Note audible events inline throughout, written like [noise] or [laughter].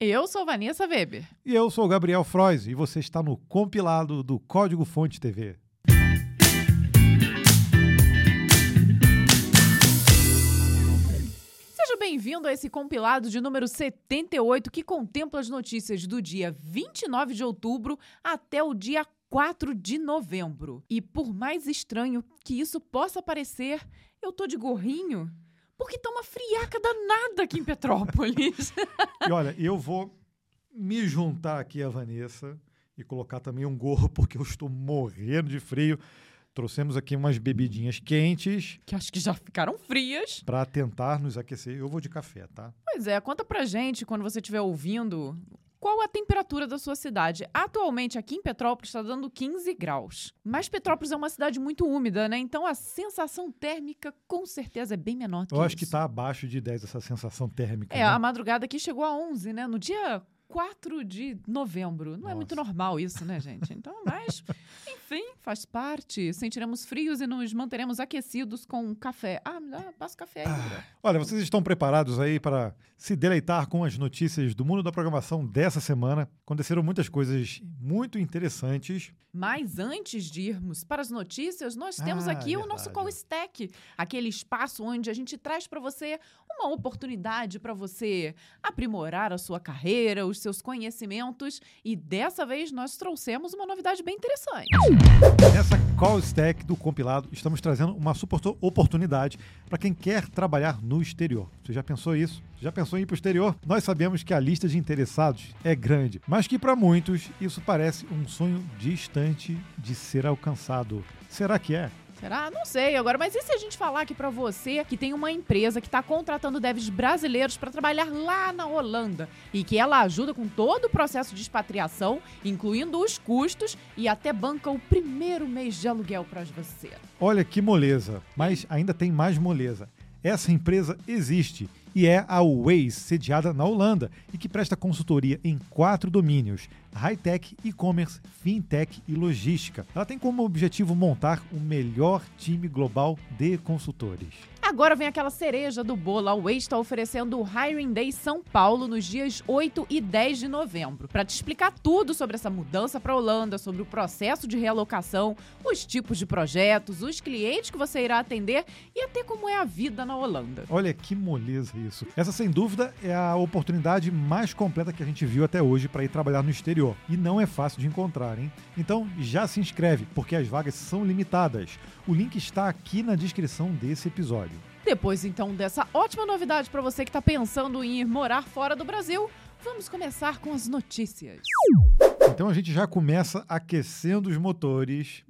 Eu sou Vanessa Weber. E eu sou Gabriel Frois e você está no compilado do Código Fonte TV. Seja bem-vindo a esse compilado de número 78 que contempla as notícias do dia 29 de outubro até o dia 4 de novembro. E por mais estranho que isso possa parecer, eu tô de gorrinho porque tá uma friaca danada aqui em Petrópolis. [laughs] e olha, eu vou me juntar aqui a Vanessa e colocar também um gorro, porque eu estou morrendo de frio. Trouxemos aqui umas bebidinhas quentes. Que acho que já ficaram frias. Para tentar nos aquecer. Eu vou de café, tá? Pois é, conta pra gente quando você estiver ouvindo qual a temperatura da sua cidade? Atualmente, aqui em Petrópolis, está dando 15 graus. Mas Petrópolis é uma cidade muito úmida, né? Então a sensação térmica com certeza é bem menor que Eu acho isso. que está abaixo de 10 essa sensação térmica. É, né? a madrugada aqui chegou a 11, né? No dia 4 de novembro. Não Nossa. é muito normal isso, né, gente? Então, mas, [laughs] enfim, faz parte. Sentiremos frios e nos manteremos aquecidos com café. Ah, me dá, passa café aí, Gabriel. Olha, vocês estão preparados aí para se deleitar com as notícias do mundo da programação dessa semana? Aconteceram muitas coisas muito interessantes. Mas antes de irmos para as notícias, nós temos Ah, aqui o verdade. nosso Call Stack, aquele espaço onde a gente traz para você uma oportunidade para você aprimorar a sua carreira, os seus conhecimentos, e dessa vez nós trouxemos uma novidade bem interessante. Nessa call stack do compilado, estamos trazendo uma super oportunidade para quem quer trabalhar no exterior. Você já pensou isso? Já pensou em ir para o exterior? Nós sabemos que a lista de interessados é grande, mas que para muitos isso parece um sonho distante de ser alcançado. Será que é? Será? Não sei agora, mas e se a gente falar aqui pra você que tem uma empresa que está contratando devs brasileiros para trabalhar lá na Holanda e que ela ajuda com todo o processo de expatriação, incluindo os custos e até banca o primeiro mês de aluguel para você. Olha que moleza, mas ainda tem mais moleza. Essa empresa existe e é a Waze, sediada na Holanda e que presta consultoria em quatro domínios: high-tech, e-commerce, fintech e logística. Ela tem como objetivo montar o melhor time global de consultores. Agora vem aquela cereja do bolo. A Waze está oferecendo o Hiring Day São Paulo nos dias 8 e 10 de novembro. Para te explicar tudo sobre essa mudança para a Holanda, sobre o processo de realocação, os tipos de projetos, os clientes que você irá atender e até como é a vida na Holanda. Olha que moleza isso. Essa, sem dúvida, é a oportunidade mais completa que a gente viu até hoje para ir trabalhar no exterior. E não é fácil de encontrar, hein? Então já se inscreve, porque as vagas são limitadas. O link está aqui na descrição desse episódio. Depois, então, dessa ótima novidade para você que está pensando em ir morar fora do Brasil, vamos começar com as notícias. Então a gente já começa aquecendo os motores,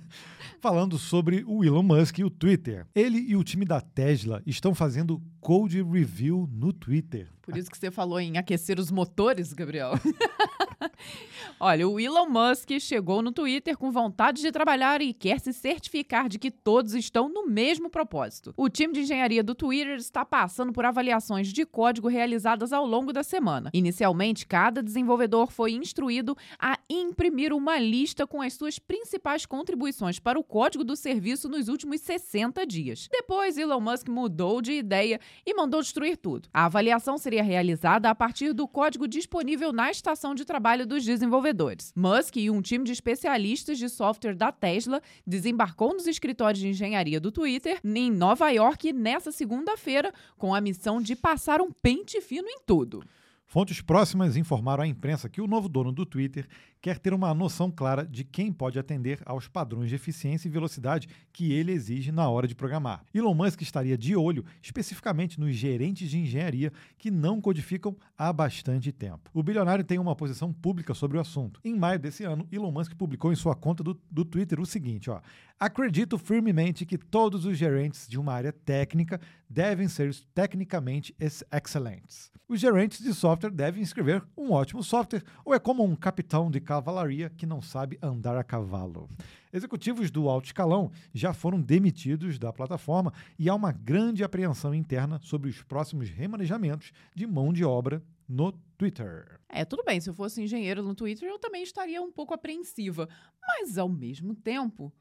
[laughs] falando sobre o Elon Musk e o Twitter. Ele e o time da Tesla estão fazendo code review no Twitter. Por isso que você falou em aquecer os motores, Gabriel. [laughs] Olha, o Elon Musk chegou no Twitter com vontade de trabalhar e quer se certificar de que todos estão no mesmo propósito. O time de engenharia do Twitter está passando por avaliações de código realizadas ao longo da semana. Inicialmente, cada desenvolvedor foi instruído a imprimir uma lista com as suas principais contribuições para o código do serviço nos últimos 60 dias. Depois, Elon Musk mudou de ideia e mandou destruir tudo. A avaliação seria realizada a partir do código disponível na estação de trabalho dos desenvolvedores. Musk e um time de especialistas de software da Tesla desembarcou nos escritórios de engenharia do Twitter em Nova York nessa segunda-feira com a missão de passar um pente fino em tudo. Fontes próximas informaram à imprensa que o novo dono do Twitter quer ter uma noção clara de quem pode atender aos padrões de eficiência e velocidade que ele exige na hora de programar. Elon Musk estaria de olho especificamente nos gerentes de engenharia que não codificam há bastante tempo. O bilionário tem uma posição pública sobre o assunto. Em maio desse ano, Elon Musk publicou em sua conta do, do Twitter o seguinte: ó, acredito firmemente que todos os gerentes de uma área técnica devem ser tecnicamente ex- excelentes. Os gerentes de software devem escrever um ótimo software, ou é como um capitão de cavalaria que não sabe andar a cavalo. Executivos do alto escalão já foram demitidos da plataforma e há uma grande apreensão interna sobre os próximos remanejamentos de mão de obra no Twitter. É, tudo bem, se eu fosse engenheiro no Twitter, eu também estaria um pouco apreensiva. Mas, ao mesmo tempo,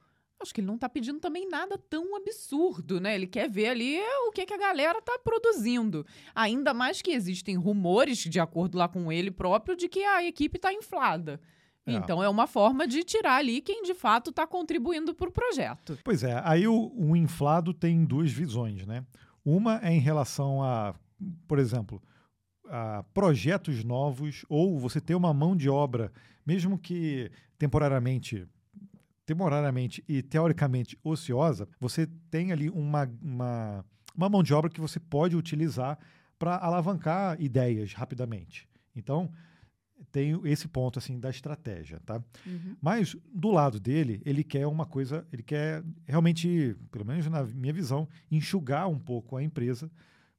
Acho que ele não está pedindo também nada tão absurdo, né? Ele quer ver ali o que, que a galera está produzindo. Ainda mais que existem rumores, de acordo lá com ele próprio, de que a equipe está inflada. É. Então é uma forma de tirar ali quem de fato está contribuindo para o projeto. Pois é, aí o, o inflado tem duas visões, né? Uma é em relação a, por exemplo, a projetos novos ou você ter uma mão de obra, mesmo que temporariamente temporariamente e teoricamente ociosa, você tem ali uma, uma, uma mão de obra que você pode utilizar para alavancar ideias rapidamente. Então, tem esse ponto assim da estratégia, tá? Uhum. Mas do lado dele, ele quer uma coisa, ele quer realmente, pelo menos na minha visão, enxugar um pouco a empresa,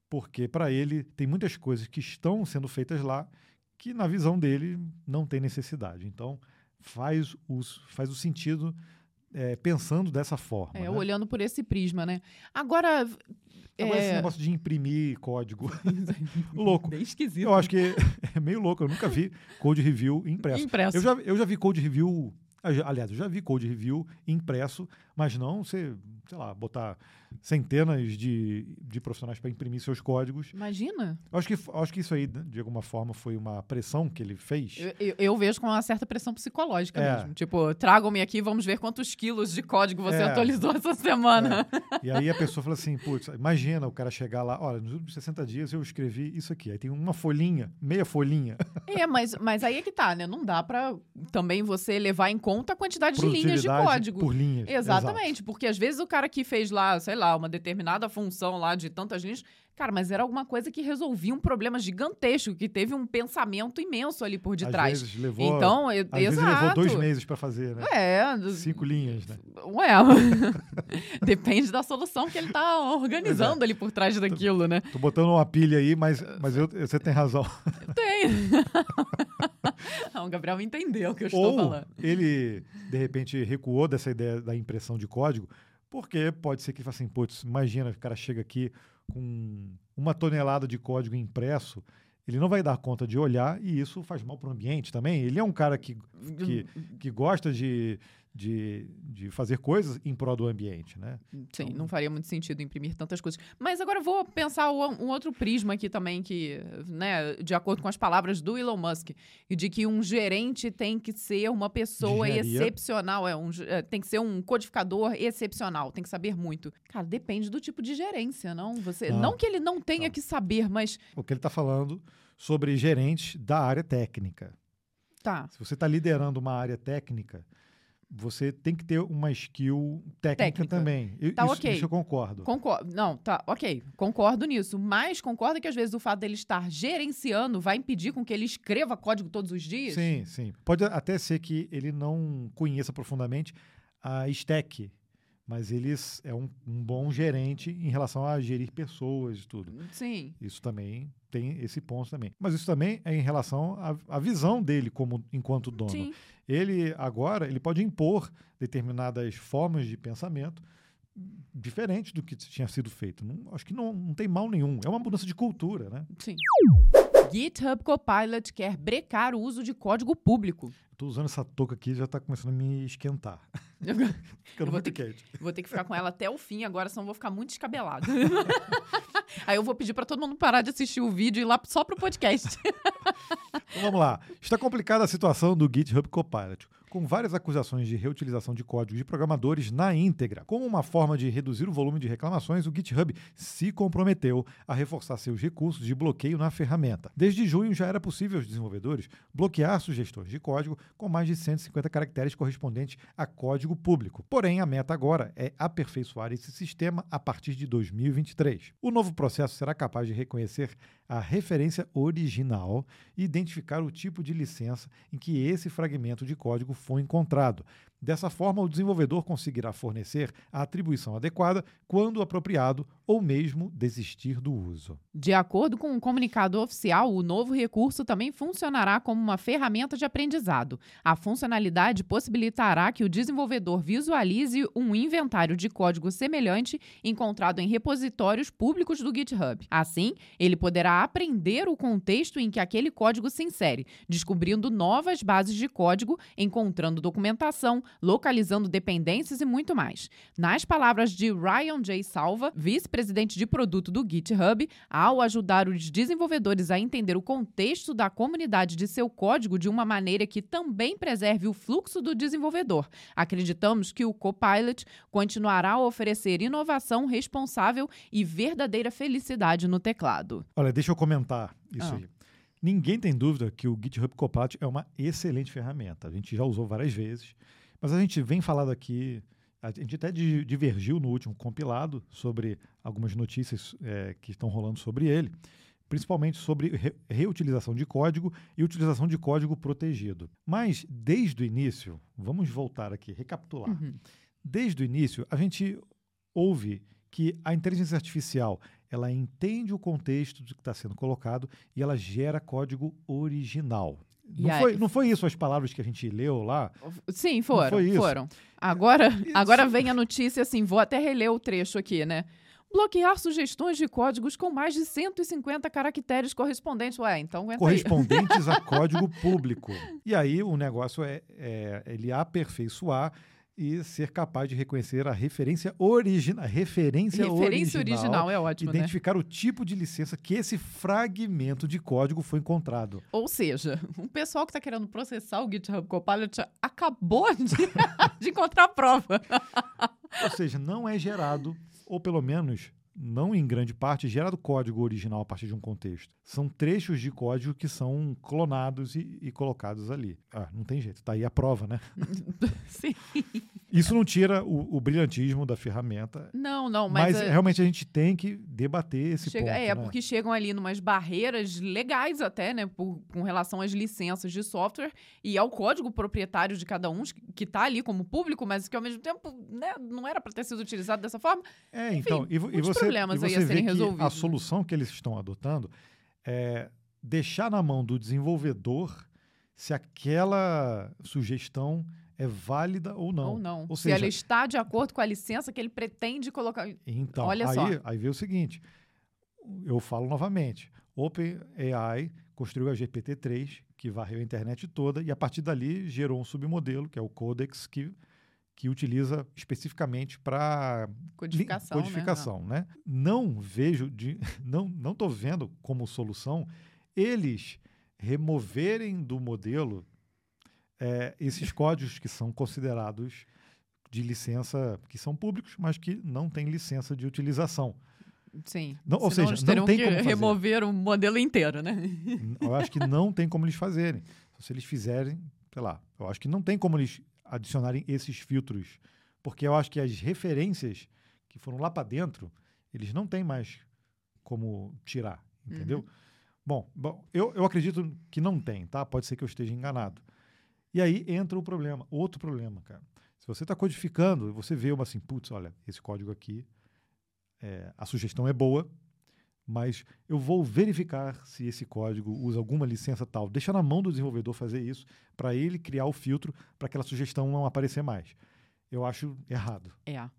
porque para ele tem muitas coisas que estão sendo feitas lá que na visão dele não tem necessidade. Então faz, os, faz o sentido é, pensando dessa forma. É, né? olhando por esse prisma, né? Agora. Agora, esse é, negócio de imprimir código. [laughs] louco. Bem esquisito. Eu acho que é meio louco. Eu nunca vi code review impresso. Impresso. Eu já, eu já vi code review. Aliás, eu já vi code review impresso, mas não você, sei lá, botar centenas de, de profissionais para imprimir seus códigos. Imagina. Eu acho que, acho que isso aí, de alguma forma, foi uma pressão que ele fez. Eu, eu- eu vejo com uma certa pressão psicológica É. mesmo. Tipo, tragam-me aqui, vamos ver quantos quilos de código você É. atualizou essa semana. E aí a pessoa fala assim, putz, imagina o cara chegar lá, olha, nos últimos 60 dias eu escrevi isso aqui. Aí tem uma folhinha, meia folhinha. É, mas, mas aí é que tá, né? Não dá pra também você levar em conta a quantidade de linhas de código. Por linhas. Exatamente, porque às vezes o cara que fez lá, sei lá, uma determinada função lá de tantas linhas, cara, mas era alguma coisa que resolvia um problema gigantesco, que teve um pensamento imenso ali por Exato. detrás. Às vezes levou, então, às vezes exato. levou dois meses para fazer, né? É, Cinco linhas, né? Ué, [laughs] depende da solução que ele tá organizando ali por trás daquilo, né? Tô botando uma pilha aí, mas, mas eu- você tem razão. [laughs] Tem. Não, o Gabriel entendeu o que eu estou Ou falando. ele, de repente, recuou dessa ideia da impressão de código, porque pode ser que ele fale assim, putz, imagina, o cara chega aqui com uma tonelada de código impresso, ele não vai dar conta de olhar e isso faz mal para o ambiente também. Ele é um cara que, que, que gosta de, de, de fazer coisas em prol do ambiente, né? Sim, não faria muito sentido imprimir tantas coisas. Mas agora eu vou pensar o- um outro prisma aqui também, que, né, de acordo com as palavras do Elon Musk, e de que um gerente tem que ser uma pessoa engenharia. excepcional, é um, é, tem que ser um codificador excepcional, tem que saber muito. Cara, depende do tipo de gerência, não? Você, Não. não que ele não tenha Não. que saber, mas O que ele está falando sobre gerentes da área técnica. tá. Se você está liderando uma área técnica, você tem que ter uma skill técnica, Técnica. também. I- Tá isso, ok. isso eu concordo. Concordo. Não, tá, ok. Concordo nisso. Mas concorda que às vezes o fato dele estar gerenciando vai impedir com que ele escreva código todos os dias? Sim, sim. Pode até ser que ele não conheça profundamente a stack, mas ele é um, um bom gerente em relação a gerir pessoas e tudo. Sim. Isso também tem esse ponto também. Mas isso também é em relação à, à visão dele como enquanto dono. Sim. Ele agora ele pode impor determinadas formas de pensamento diferentes do que tinha sido feito. Não- acho que não, não tem mal nenhum. É uma mudança de cultura, né? Sim. GitHub Copilot quer brecar o uso de código público. Tô usando essa touca aqui já tá começando a me esquentar. [laughs] Ficando vou muito ter que- quente. vou ter que ficar com ela até o fim agora, senão eu vou ficar muito descabelado. [laughs] Aí eu vou pedir pra todo mundo parar de assistir o vídeo e ir lá só pro podcast. Então vamos lá. Está complicada a situação do GitHub Copilot, com várias acusações de reutilização de códigos de programadores na íntegra. Como uma forma de reduzir o volume de reclamações, o GitHub se comprometeu a reforçar seus recursos de bloqueio na ferramenta. Desde junho já era possível aos desenvolvedores bloquear sugestões de código com mais de 150 caracteres correspondentes a código público. Porém, a meta agora é aperfeiçoar esse sistema a partir de 2023. O novo processo será capaz de reconhecer a referência original e identificar o tipo de licença em que esse fragmento de código foi encontrado. Dessa forma, o desenvolvedor conseguirá fornecer a atribuição adequada quando apropriado ou mesmo desistir do uso. De acordo com um comunicado oficial, o novo recurso também funcionará como uma ferramenta de aprendizado. A funcionalidade possibilitará que o desenvolvedor visualize um inventário de código semelhante encontrado em repositórios públicos do GitHub. Assim, ele poderá aprender o contexto em que aquele código se insere, descobrindo novas bases de código, encontrando documentação, localizando dependências e muito mais. Nas palavras de Ryan J. Salva, vice-presidente de produto do GitHub, ao ajudar os desenvolvedores a entender o contexto da comunidade de seu código de uma maneira que também preserve o fluxo do desenvolvedor. Acreditamos que o Copilot continuará a oferecer inovação responsável e verdadeira felicidade no teclado. Olha, deixa eu comentar isso Ah. aí. Ninguém tem dúvida que o GitHub Copilot é uma excelente ferramenta. A gente já usou várias vezes, mas a gente vem falando aqui, a gente até di- divergiu no último compilado sobre algumas notícias eh, que estão rolando sobre ele, principalmente sobre re- reutilização de código e utilização de código protegido. Mas desde o início, vamos voltar aqui, recapitular. Uhum. Desde o início, a gente ouve que a inteligência artificial ela entende o contexto do que está sendo colocado e ela gera código original. Não aí- foi, não foi isso as palavras que a gente leu lá? Sim, foram. Foram. Agora, Isso. agora vem a notícia assim, vou até reler o trecho aqui, né? Bloquear sugestões de códigos com mais de 150 caracteres correspondentes. Ué, então. Correspondentes a [laughs] código público. E aí o negócio é, é ele aperfeiçoar e ser capaz de reconhecer a referência original. Referência, Referência original. original é ótimo, né? Identificar o tipo de licença que esse fragmento de código foi encontrado. Ou seja, o pessoal que está querendo processar o GitHub Copilot acabou de, [laughs] de encontrar a prova. Ou seja, não é gerado, ou pelo menos não em grande parte, gerado código original a partir de um contexto. São trechos de código que são clonados e, e colocados ali. Ah, não tem jeito, tá aí a prova, né? [laughs] Sim. Isso não tira o, o brilhantismo da ferramenta, Não, não, mas, mas. é- realmente a gente tem que debater esse Chega- ponto. é, né? porque chegam ali numas barreiras legais até, né, por- com relação às licenças de software e ao código proprietário de cada um, que está ali como público, mas que ao mesmo tempo né, não era para ter sido utilizado dessa forma. É, então, e, e você, problemas e aí você a vê serem que a resolvidos, né? solução que eles estão adotando é deixar na mão do desenvolvedor se aquela sugestão é válida ou não. Ou não. Ou Se seja, ela está de acordo com a licença que ele pretende colocar. Então, Olha aí, só. aí vê o seguinte, eu falo novamente, OpenAI construiu a GPT-3, que varreu a internet toda, e a partir dali gerou um submodelo, que é o Codex, que, que utiliza especificamente para Codificação. né? codificação, né? Não vejo, de, [laughs] não não estou vendo como solução eles removerem do modelo é, esses códigos que são considerados de licença, que são públicos, mas que não têm licença de utilização. Sim. Não- ou Senão seja, não tem que como fazer. remover o modelo inteiro, né? Eu acho que não tem como eles fazerem. Se eles fizerem, sei lá, eu acho que não tem como eles adicionarem esses filtros, porque eu acho que as referências que foram lá para dentro, eles não têm mais como tirar, entendeu? Bom, bom eu, eu acredito que não tem, tá? Pode ser que eu esteja enganado. E aí entra o problema, outro problema, cara. Se você está codificando, você vê uma assim, putz, olha, esse código aqui, é, a sugestão é boa, mas eu vou verificar se esse código usa alguma licença tal. Deixa na mão do desenvolvedor fazer isso para ele criar o filtro para aquela sugestão não aparecer mais. Eu acho errado. É.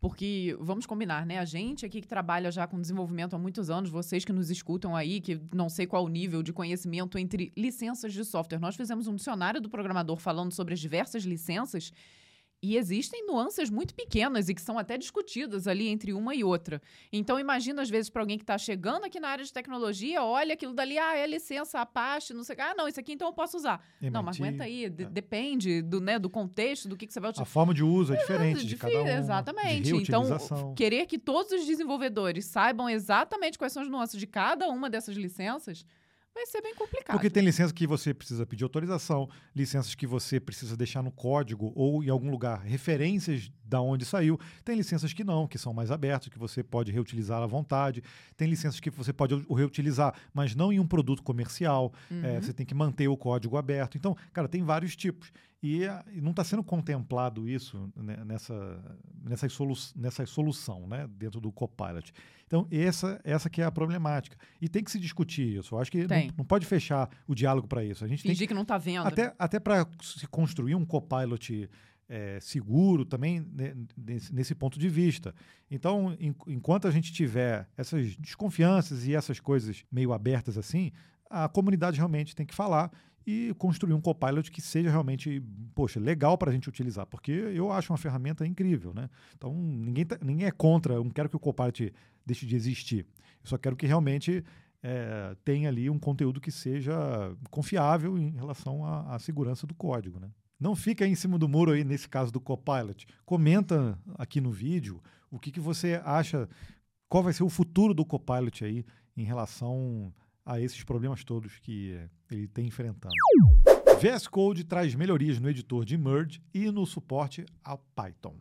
Porque, vamos combinar, né? A gente aqui que trabalha já com desenvolvimento há muitos anos, vocês que nos escutam aí, que não sei qual o nível de conhecimento entre licenças de software. Nós fizemos um dicionário do programador falando sobre as diversas licenças e existem nuances muito pequenas e que são até discutidas ali entre uma e outra. Então, imagina, às vezes, para alguém que está chegando aqui na área de tecnologia, olha aquilo dali, ah, é licença Apache, não sei o que. Ah, não, isso aqui então eu posso usar. Não, mas aguenta aí, de- é. depende do, né, do contexto, do que, que você vai utilizar. A forma de uso é diferente de Difí- cada um. Exatamente. De então, querer que todos os desenvolvedores saibam exatamente quais são as nuances de cada uma dessas licenças vai ser bem complicado. Porque tem licença que você precisa pedir autorização, licenças que você precisa deixar no código ou em algum lugar referências da onde saiu. Tem licenças que não, que são mais abertas, que você pode reutilizar à vontade. Tem licenças que você pode reutilizar, mas não em um produto comercial. Uhum. É, você tem que manter o código aberto. Então, cara, tem vários tipos. E, e não está sendo contemplado isso né, nessa, nessa, solu nessa solução né, dentro do Copilot. Então, essa, essa que é a problemática. E tem que se discutir isso. Eu acho que não, não pode fechar o diálogo para isso. A gente tem Fingir que não tá vendo. até, até para se construir um copilot é, seguro também né, nesse, nesse ponto de vista. Então, en- enquanto a gente tiver essas desconfianças e essas coisas meio abertas assim, a comunidade realmente tem que falar e construir um Copilot que seja realmente, poxa, legal para a gente utilizar, porque eu acho uma ferramenta incrível, né? Então, ninguém, tá, ninguém é contra, eu não quero que o Copilot deixe de existir. Eu só quero que realmente é, tenha ali um conteúdo que seja confiável em relação à, à segurança do código, né? Não fica em cima do muro aí nesse caso do Copilot. Comenta aqui no vídeo o que, que você acha, qual vai ser o futuro do Copilot aí em relação a esses problemas todos que ele tem enfrentando. VS Code traz melhorias no editor de Merge e no suporte ao Python.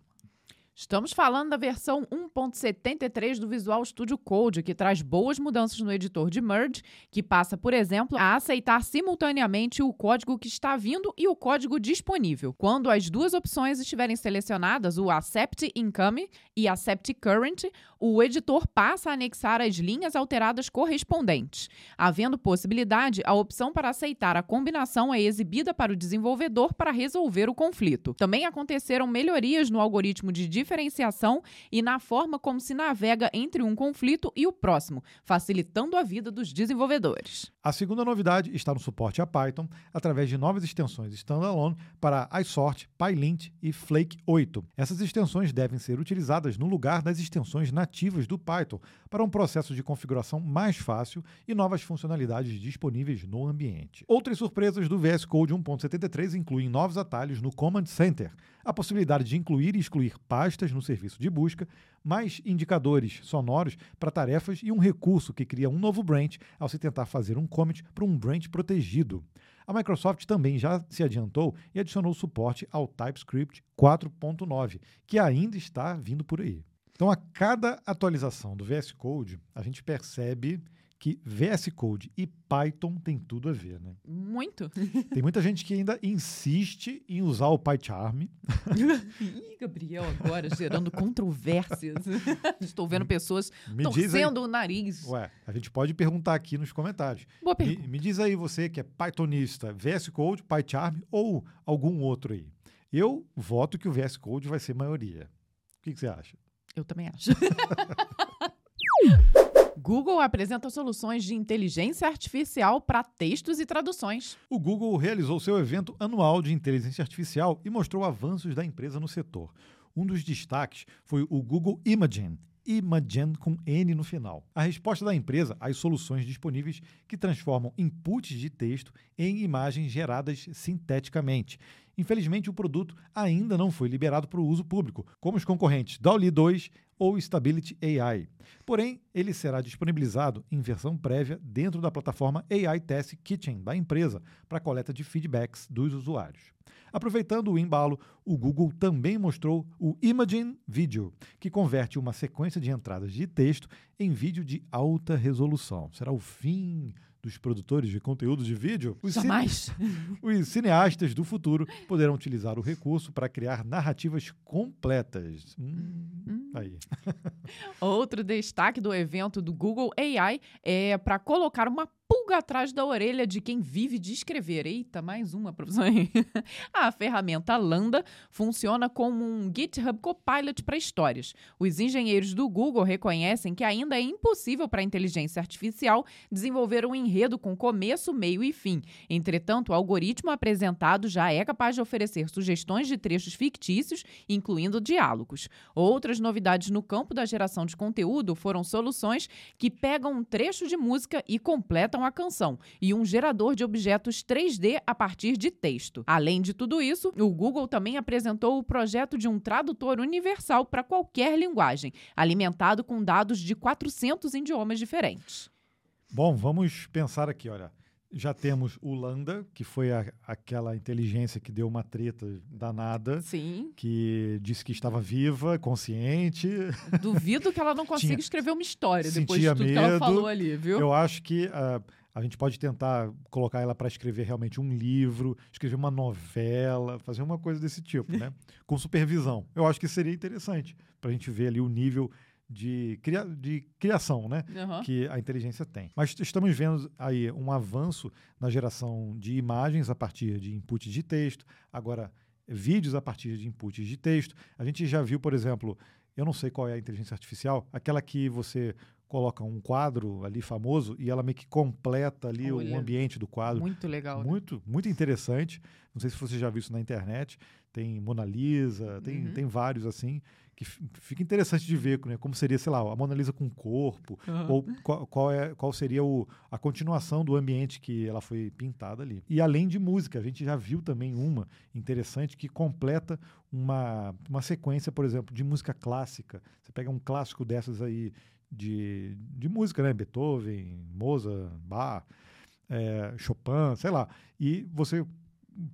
Estamos falando da versão 1.73 do Visual Studio Code, que traz boas mudanças no editor de Merge, que passa, por exemplo, a aceitar simultaneamente o código que está vindo e o código disponível. Quando as duas opções estiverem selecionadas, o Accept Incoming e Accept Current, o editor passa a anexar as linhas alteradas correspondentes. Havendo possibilidade, a opção para aceitar a combinação é exibida para o desenvolvedor para resolver o conflito. Também aconteceram melhorias no algoritmo de diferenciação e na forma como se navega entre um conflito e o próximo, facilitando a vida dos desenvolvedores. A segunda novidade está no suporte a Python através de novas extensões standalone para iSort, PyLint e Flake 8. Essas extensões devem ser utilizadas no lugar das extensões nativas do Python para um processo de configuração mais fácil e novas funcionalidades disponíveis no ambiente. Outras surpresas do VS Code 1.73 incluem novos atalhos no Command Center, a possibilidade de incluir e excluir pastas no serviço de busca, mais indicadores sonoros para tarefas e um recurso que cria um novo branch ao se tentar fazer um commit para um branch protegido. A Microsoft também já se adiantou e adicionou suporte ao TypeScript 4.9, que ainda está vindo por aí. Então, a cada atualização do VS Code, a gente percebe que VS Code e Python tem tudo a ver, né? Muito. Tem muita gente que ainda insiste em usar o PyCharm. [laughs] Ih, Gabriel, agora gerando controvérsias. [laughs] Estou vendo pessoas me torcendo aí, o nariz. Ué, a gente pode perguntar aqui nos comentários. Boa pergunta. Me, me diz aí você que é Pythonista, VS Code, PyCharm ou algum outro aí. Eu voto que o VS Code vai ser maioria. O que, que você acha? Eu também acho. [laughs] Google apresenta soluções de inteligência artificial para textos e traduções. O Google realizou seu evento anual de inteligência artificial e mostrou avanços da empresa no setor. Um dos destaques foi o Google Imagen, Imagen com N no final. A resposta da empresa às soluções disponíveis que transformam inputs de texto em imagens geradas sinteticamente. Infelizmente, o produto ainda não foi liberado para o uso público, como os concorrentes DALL-E 2 ou Stability AI. Porém, ele será disponibilizado em versão prévia dentro da plataforma AI Test Kitchen da empresa para coleta de feedbacks dos usuários. Aproveitando o embalo, o Google também mostrou o Imagine Video, que converte uma sequência de entradas de texto em vídeo de alta resolução. Será o fim dos produtores de conteúdo de vídeo, os. Cine... [laughs] os cineastas do futuro poderão utilizar o recurso para criar narrativas completas. Hum, hum. Aí. [laughs] Outro destaque do evento do Google AI é para colocar uma pulga atrás da orelha de quem vive de escrever. Eita, mais uma profissão. [laughs] A ferramenta Lambda funciona como um GitHub Copilot para histórias. Os engenheiros do Google reconhecem que ainda é impossível para a inteligência artificial desenvolver um enredo com começo, meio e fim. Entretanto, o algoritmo apresentado já é capaz de oferecer sugestões de trechos fictícios, incluindo diálogos. Outras novidades no campo da geração de conteúdo foram soluções que pegam um trecho de música e completam a canção e um gerador de objetos 3D a partir de texto. Além de tudo isso, o Google também apresentou o projeto de um tradutor universal para qualquer linguagem, alimentado com dados de 400 idiomas diferentes. Bom, vamos pensar aqui, olha já temos o Landa, que foi a, aquela inteligência que deu uma treta danada. Sim. Que disse que estava viva, consciente. Duvido que ela não [laughs] consiga Tinha, escrever uma história depois de tudo medo. que ela falou ali, viu? Eu acho que uh, a gente pode tentar colocar ela para escrever realmente um livro, escrever uma novela, fazer uma coisa desse tipo, né? [laughs] Com supervisão. Eu acho que seria interessante para a gente ver ali o nível de, cria, de criação né, uhum. que a inteligência tem. Mas estamos vendo aí um avanço na geração de imagens a partir de input de texto, agora vídeos a partir de inputs de texto. A gente já viu, por exemplo, eu não sei qual é a inteligência artificial, aquela que você coloca um quadro ali famoso e ela meio que completa ali o Olha, ambiente do quadro. Muito legal. né? Muito, muito interessante. Não sei se você já viu isso na internet. Tem Mona Lisa, tem, Uhum. tem vários assim, que fica interessante de ver né, como seria, sei lá, a Mona Lisa com corpo, Aham. ou qual, qual é, qual seria o, a continuação do ambiente que ela foi pintada ali. E além de música, a gente já viu também uma interessante que completa uma, uma sequência, por exemplo, de música clássica. Você pega um clássico dessas aí de, de música, né? Beethoven, Mozart, Bach, é, Chopin, sei lá. E você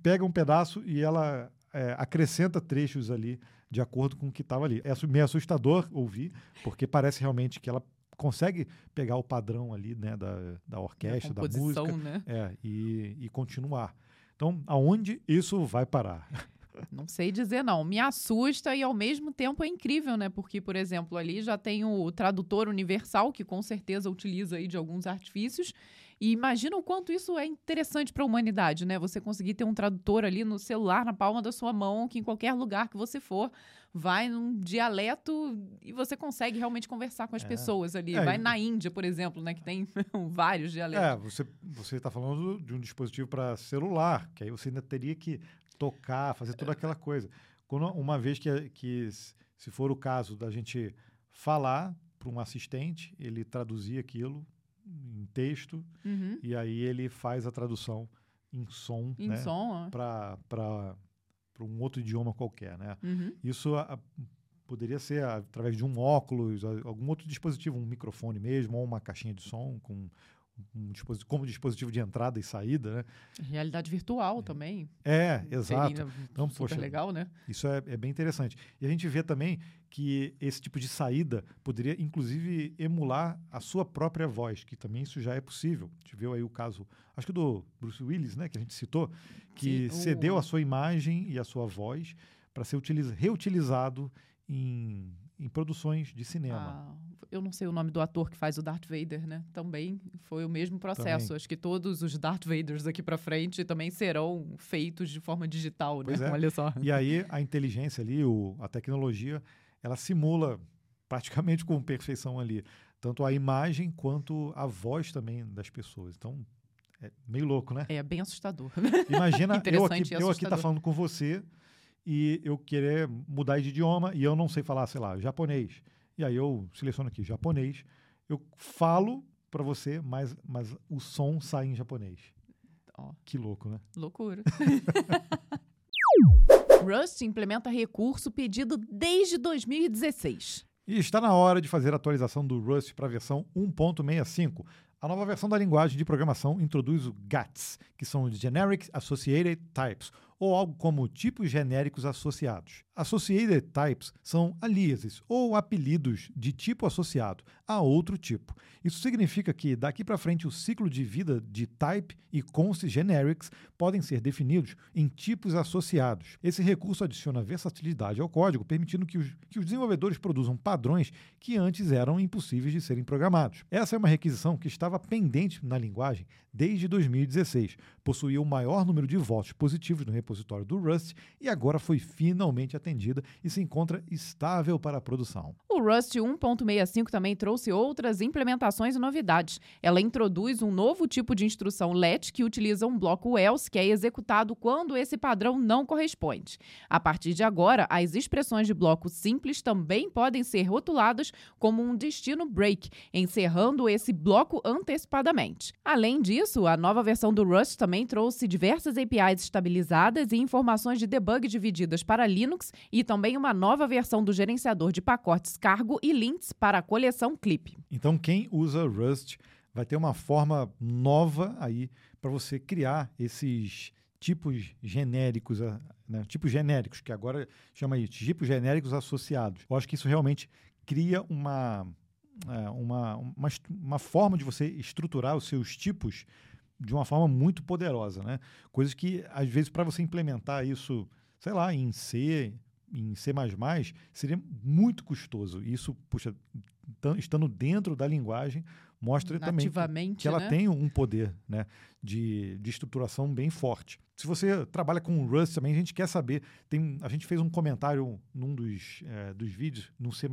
pega um pedaço e ela é, acrescenta trechos ali de acordo com o que estava ali. É meio assustador ouvir, porque parece realmente que ela consegue pegar o padrão ali, né, da, da orquestra, da música, né? é, e, e continuar. Então, aonde isso vai parar? [laughs] Não sei dizer não. Me assusta e ao mesmo tempo é incrível, né? Porque, por exemplo, ali já tem o tradutor universal, que com certeza utiliza aí de alguns artifícios. E imagina o quanto isso é interessante para a humanidade, né? Você conseguir ter um tradutor ali no celular, na palma da sua mão, que em qualquer lugar que você for, vai num dialeto e você consegue realmente conversar com as É. pessoas ali. É, vai e- na Índia, por exemplo, né? Que tem [laughs] vários dialetos. É, você você está falando de um dispositivo para celular, que aí você ainda teria que tocar, fazer toda aquela coisa. Quando, uma vez que, que, se for o caso da gente falar para um assistente, ele traduzir aquilo em texto Uhum. e aí ele faz a tradução em som, Em né, som, para um outro idioma qualquer, né? Uhum. Isso a- a- poderia ser através de um óculos, a- algum outro dispositivo, um microfone mesmo, ou uma caixinha de som com um dispositivo, como dispositivo de entrada e saída, né? Realidade virtual também. É, exato. Então, super poxa, legal, né? Isso é, é bem interessante. E a gente vê também que esse tipo de saída poderia, inclusive, emular a sua própria voz, que também isso já é possível. A gente viu aí o caso, acho que do Bruce Willis, né, que a gente citou, que Sim, o- cedeu a sua imagem e a sua voz para ser utiliza- reutilizado em, em produções de cinema. Ah, eu não sei o nome do ator que faz o Darth Vader, né? Também foi o mesmo processo. Também. Acho que todos os Darth Vaders aqui pra frente também serão feitos de forma digital, Pois né? é. Olha só. E aí a inteligência ali, o, a tecnologia, ela simula praticamente com perfeição ali tanto a imagem quanto a voz também das pessoas. Então é meio louco, né? É bem assustador. [laughs] Imagina eu aqui, eu aqui tá falando com você e eu querer mudar de idioma e eu não sei falar, sei lá, japonês. E aí eu seleciono aqui japonês, eu falo para você, mas, mas o som sai em japonês. Ó. Que louco, né? Loucura. [laughs] Rust implementa recurso pedido desde 2016. E está na hora de fazer a atualização do Rust para a versão 1.65. A nova versão da linguagem de programação introduz o GATS, que são os Generic Associated Types, ou algo como tipos genéricos associados. Associated Types são aliases ou apelidos de tipo associado a outro tipo. Isso significa que daqui para frente o ciclo de vida de type e const generics podem ser definidos em tipos associados. Esse recurso adiciona versatilidade ao código, permitindo que os, que os desenvolvedores produzam padrões que antes eram impossíveis de serem programados. Essa é uma requisição que estava pendente na linguagem desde 2016. Possuía o maior número de votos positivos no repositório do Rust e agora foi finalmente atendida e se encontra estável para a produção. O Rust 1.65 também trouxe outras implementações e novidades. Ela introduz um novo tipo de instrução LET que utiliza um bloco else que é executado quando esse padrão não corresponde. A partir de agora, as expressões de bloco simples também podem ser rotuladas como um destino break, encerrando esse bloco antecipadamente. Além disso, a nova versão do Rust também trouxe diversas APIs estabilizadas e informações de debug divididas para Linux e também uma nova versão do gerenciador de pacotes cargo e links para a coleção Clip. Então, quem usa Rust vai ter uma forma nova aí para você criar esses tipos genéricos, ah, né? tipos genéricos, que agora chama isso, tipos genéricos associados. Eu acho que isso realmente cria uma, é, uma, uma, uma forma de você estruturar os seus tipos de uma forma muito poderosa, né? Coisas que, às vezes, para você implementar isso, sei lá, em C, em C++, seria muito custoso. Isso, puxa, tan- estando dentro da linguagem, mostra também que- ela né? tem um poder né, de, de estruturação bem forte. Se você trabalha com Rust também, a gente quer saber. Tem, a gente fez um comentário num dos, eh, dos vídeos, no C,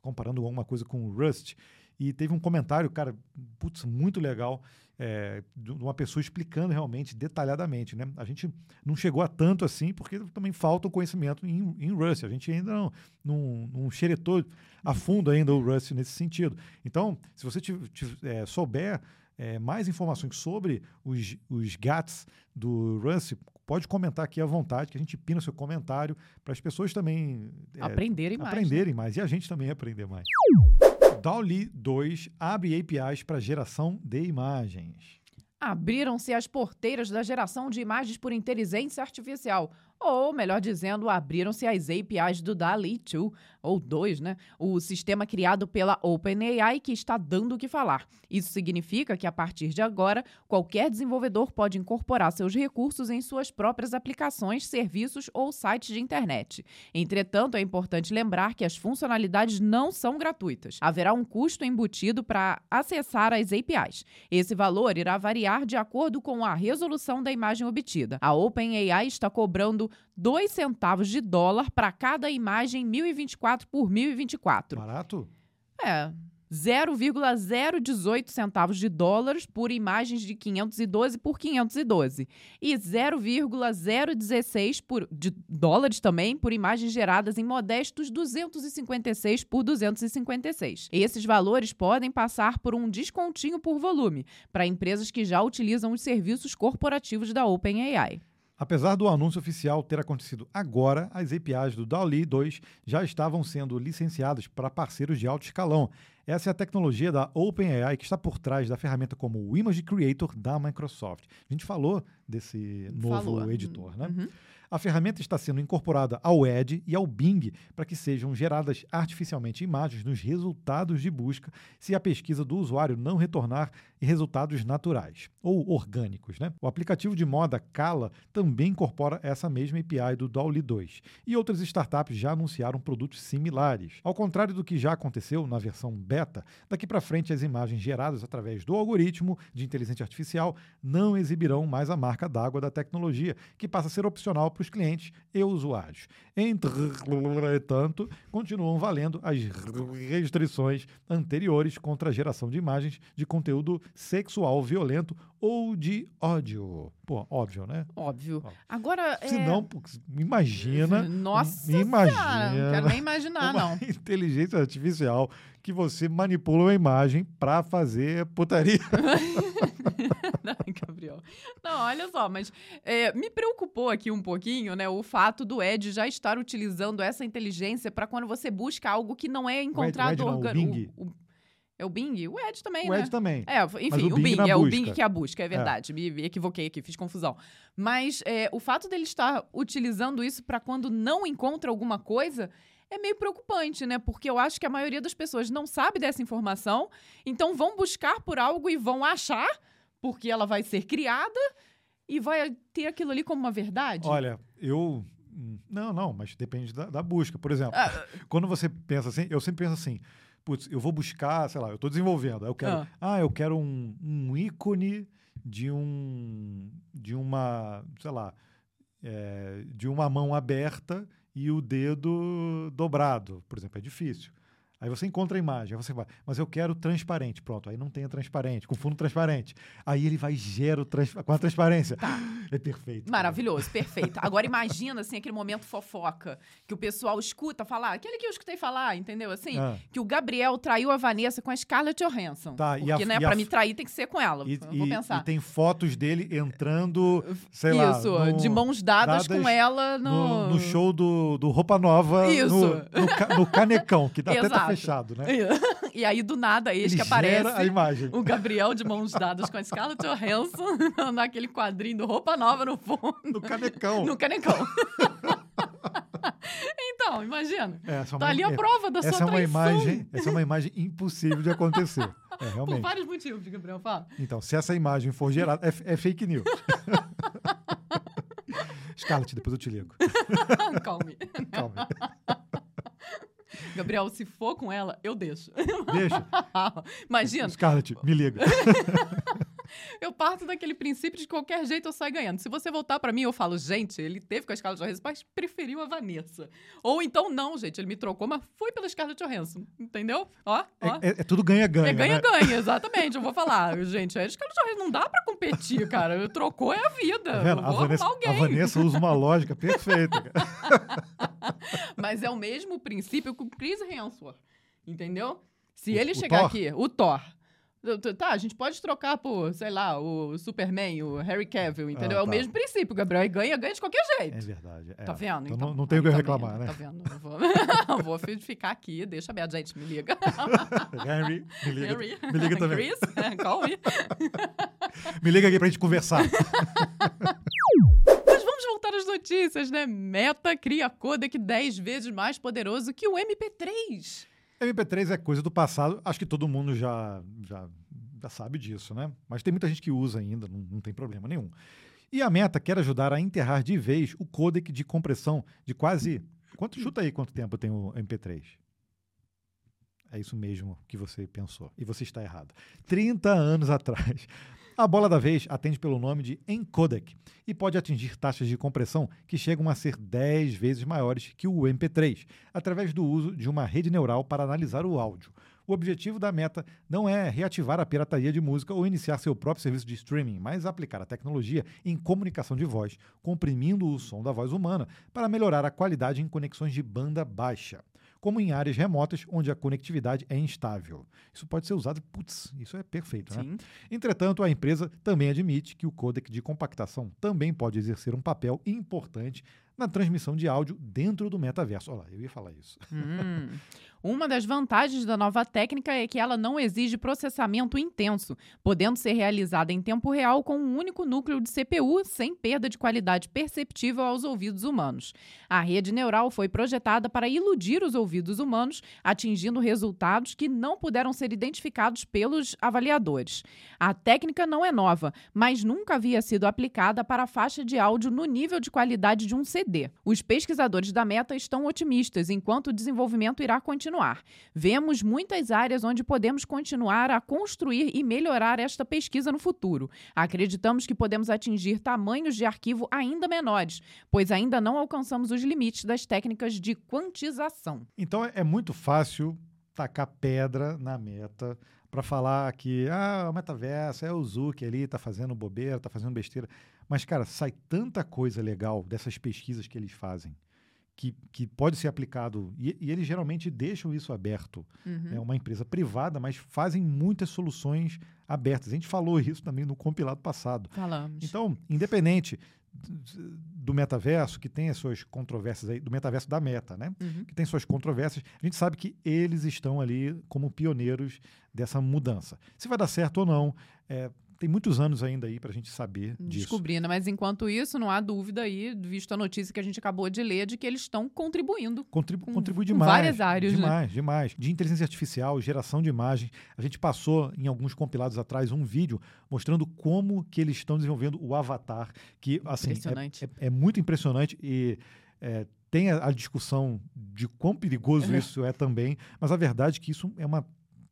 comparando alguma coisa com o Rust. E teve um comentário, cara, putz, muito legal, é, de uma pessoa explicando realmente, detalhadamente, né? A gente não chegou a tanto assim, porque também falta o conhecimento em, em Rust. A gente ainda não, não, não xeretou a fundo ainda o Rust nesse sentido. Então, se você te, te, é, souber é, mais informações sobre os, os GATs do Rust, pode comentar aqui à vontade, que a gente pina o seu comentário para as pessoas também é, aprenderem mais. Aprenderem né? mais e a gente também aprender mais. DALL-E 2 abre APIs para geração de imagens. Abriram-se as porteiras da geração de imagens por inteligência artificial, ou, melhor dizendo, abriram-se as APIs do DALI 2, ou 2, né? O sistema criado pela OpenAI que está dando o que falar. Isso significa que, a partir de agora, qualquer desenvolvedor pode incorporar seus recursos em suas próprias aplicações, serviços ou sites de internet. Entretanto, é importante lembrar que as funcionalidades não são gratuitas. Haverá um custo embutido para acessar as APIs. Esse valor irá variar de acordo com a resolução da imagem obtida. A OpenAI está cobrando 2 centavos de dólar para cada imagem 1024 por 1024. Barato? É. 0,018 centavos de dólares por imagens de 512 por 512 e 0,016 por de dólares também por imagens geradas em modestos 256 por 256. Esses valores podem passar por um descontinho por volume para empresas que já utilizam os serviços corporativos da OpenAI. Apesar do anúncio oficial ter acontecido agora, as APIs do DALL-E 2 já estavam sendo licenciadas para parceiros de alto escalão. Essa é a tecnologia da OpenAI que está por trás da ferramenta como o Image Creator da Microsoft. A gente falou desse novo falou. editor, né? Uhum. A ferramenta está sendo incorporada ao Edge e ao Bing para que sejam geradas artificialmente imagens nos resultados de busca se a pesquisa do usuário não retornar resultados naturais ou orgânicos. Né? O aplicativo de moda Kala também incorpora essa mesma API do DALL-E 2 e outras startups já anunciaram produtos similares. Ao contrário do que já aconteceu na versão beta, daqui para frente as imagens geradas através do algoritmo de inteligência artificial não exibirão mais a marca d'água da tecnologia, que passa a ser opcional para os clientes e usuários. Entretanto, continuam valendo as restrições anteriores contra a geração de imagens de conteúdo sexual violento ou de ódio. Pô, óbvio, né? Óbvio. Agora. Se é... não, imagina. Nossa, imagina. Senhora, não quero nem imaginar, não. [laughs] Inteligência artificial que você manipula uma imagem para fazer putaria. [laughs] não, Gabriel. Não, olha só, mas é, me preocupou aqui um pouquinho, né, o fato do Ed já estar utilizando essa inteligência para quando você busca algo que não é encontrado orgânico. É o Bing? O Ed também, o né? Ed também. É, enfim, o Bing, o Bing é o Bing que é a busca, é verdade. É. Me, me, equivoquei aqui, fiz confusão. Mas é, o fato dele estar utilizando isso para quando não encontra alguma coisa é meio preocupante, né? Porque eu acho que a maioria das pessoas não sabe dessa informação, então vão buscar por algo e vão achar, porque ela vai ser criada e vai ter aquilo ali como uma verdade. Olha, eu. Não, não, mas depende da, da busca. Por exemplo, ah. [laughs] quando você pensa assim, eu sempre penso assim putz, eu vou buscar, sei lá, eu estou desenvolvendo, eu quero, ah, ah eu quero um, um, ícone de um, de uma, sei lá, é, de uma mão aberta e o dedo dobrado, por exemplo, é difícil. Aí você encontra a imagem, aí você vai, mas eu quero transparente. Pronto, aí não tem a transparente, com fundo transparente. Aí ele vai gera trans, com a transparência. Tá. [laughs] É perfeito. Maravilhoso, cara. perfeito. [laughs] Agora imagina, assim, aquele momento fofoca, que o pessoal escuta falar, aquele que eu escutei falar, entendeu? Assim, ah. que o Gabriel traiu a Vanessa com a Scarlett Johansson. Tá, porque, e a, né, e pra a... me trair tem que ser com ela. E, vou pensar. E tem fotos dele entrando, sei Isso, lá... Isso, de mãos dadas, dadas, com ela no... No, no show do, do Roupa Nova. Isso. No, no, no Canecão, que dá [laughs] até fechado, né? [laughs] E aí, do nada, eis que aparece a imagem. o Gabriel de mãos dadas com a Scarlett Johansson [laughs] naquele quadrinho do Roupa Nova no fundo. No canecão. No canecão. [laughs] então, imagina. É, tá ali a prova da essa sua é uma imagem Essa é uma imagem impossível de acontecer. É, realmente. Por vários motivos, Gabriel, fala. Então, se essa imagem for gerada, é, é fake news. Scarlett, depois eu te ligo. Calme. Calme. Gabriel, se for com ela, eu deixo. Deixa. [laughs] Imagina. Scarlett, me liga. [laughs] Eu parto daquele princípio de qualquer jeito eu saio ganhando. Se você voltar pra mim, eu falo, gente, ele teve com a Scarlett Johansson, mas preferiu a Vanessa. Ou então, não, gente, ele me trocou, mas fui pela Scarlett Johansson. Entendeu? Ó, ó. É, é- é tudo ganha-ganha. É né? ganha-ganha, exatamente. Eu vou falar, [laughs] gente, a Scarlett Johansson não dá pra competir, cara. Trocou é a vida. Tá vendo? Eu A vou Vanessa, arrumar alguém. a Vanessa usa uma lógica perfeita. cara. [laughs] Mas é o mesmo princípio que o Chris Hemsworth, entendeu? Se O- ele o chegar Thor? aqui, o Thor. Tá, a gente pode trocar por, sei lá, o Superman, o Harry Cavill, entendeu? Ah, é o tá. mesmo princípio, Gabriel. E ganha, ganha de qualquer jeito. É verdade. é. Tá vendo? Então, Então, não, não tenho o que tá reclamar, vendo, né? Tá vendo? Eu vou, [laughs] vou fi- ficar aqui, deixa aberto. Gente, me liga. [laughs] Henry, me liga, Harry. me liga também. Chris, call me. Me liga aqui pra gente conversar. Voltar às notícias, né? Meta cria codec 10 vezes mais poderoso que o MP3. MP3 é coisa do passado, acho que todo mundo já, já, já sabe disso, né? Mas tem muita gente que usa ainda, não, não tem problema nenhum. E a Meta quer ajudar a enterrar de vez o codec de compressão de quase. Quanto, chuta aí quanto tempo tem o MP3. É isso mesmo que você pensou. E você está errado. 30 anos atrás. A bola da vez atende pelo nome de encodec e pode atingir taxas de compressão que chegam a ser 10 vezes maiores que o MP3, através do uso de uma rede neural para analisar o áudio. O objetivo da Meta não é reativar a pirataria de música ou iniciar seu próprio serviço de streaming, mas aplicar a tecnologia em comunicação de voz, comprimindo o som da voz humana para melhorar a qualidade em conexões de banda baixa como em áreas remotas onde a conectividade é instável. Isso pode ser usado, putz, isso é perfeito, né? Sim. Entretanto, a empresa também admite que o codec de compactação também pode exercer um papel importante na transmissão de áudio dentro do metaverso. Olha lá, eu ia falar isso. [laughs] Hum. Uma das vantagens da nova técnica é que ela não exige processamento intenso, podendo ser realizada em tempo real com um único núcleo de CPU, sem perda de qualidade perceptível aos ouvidos humanos. A rede neural foi projetada para iludir os ouvidos humanos, atingindo resultados que não puderam ser identificados pelos avaliadores. A técnica não é nova, mas nunca havia sido aplicada para a faixa de áudio no nível de qualidade de um CD. Os pesquisadores da Meta estão otimistas, enquanto o desenvolvimento irá continuar. Vemos muitas áreas onde podemos continuar a construir e melhorar esta pesquisa no futuro. Acreditamos que podemos atingir tamanhos de arquivo ainda menores, pois ainda não alcançamos os limites das técnicas de quantização. Então é é muito fácil tacar pedra na meta para falar que ah, o metaverso é o Zuck ali, tá fazendo bobeira, tá fazendo besteira. Mas, cara, sai tanta coisa legal dessas pesquisas que eles fazem que, que pode ser aplicado. E, e eles geralmente deixam isso aberto. Uhum. É uma empresa privada, mas fazem muitas soluções abertas. A gente falou [laughs] isso também no compilado passado. Falamos. Então, independente do metaverso, que tem as suas controvérsias aí, do metaverso da meta, né? Uhum. Que tem suas controvérsias, a gente sabe que eles estão ali como pioneiros dessa mudança. Se vai dar certo ou não, é, tem muitos anos ainda aí para a gente saber disso. Descobrindo, mas enquanto isso, não há dúvida aí, visto a notícia que a gente acabou de ler, de que eles estão contribuindo. Contribu com- contribui demais. várias áreas, né? Demais, demais. De inteligência artificial, geração de imagens. A gente passou em alguns compilados atrás um vídeo mostrando como que eles estão desenvolvendo o avatar, que assim é-. É, é muito impressionante e é, tem a, a discussão de quão perigoso isso é também, mas a verdade é que isso é uma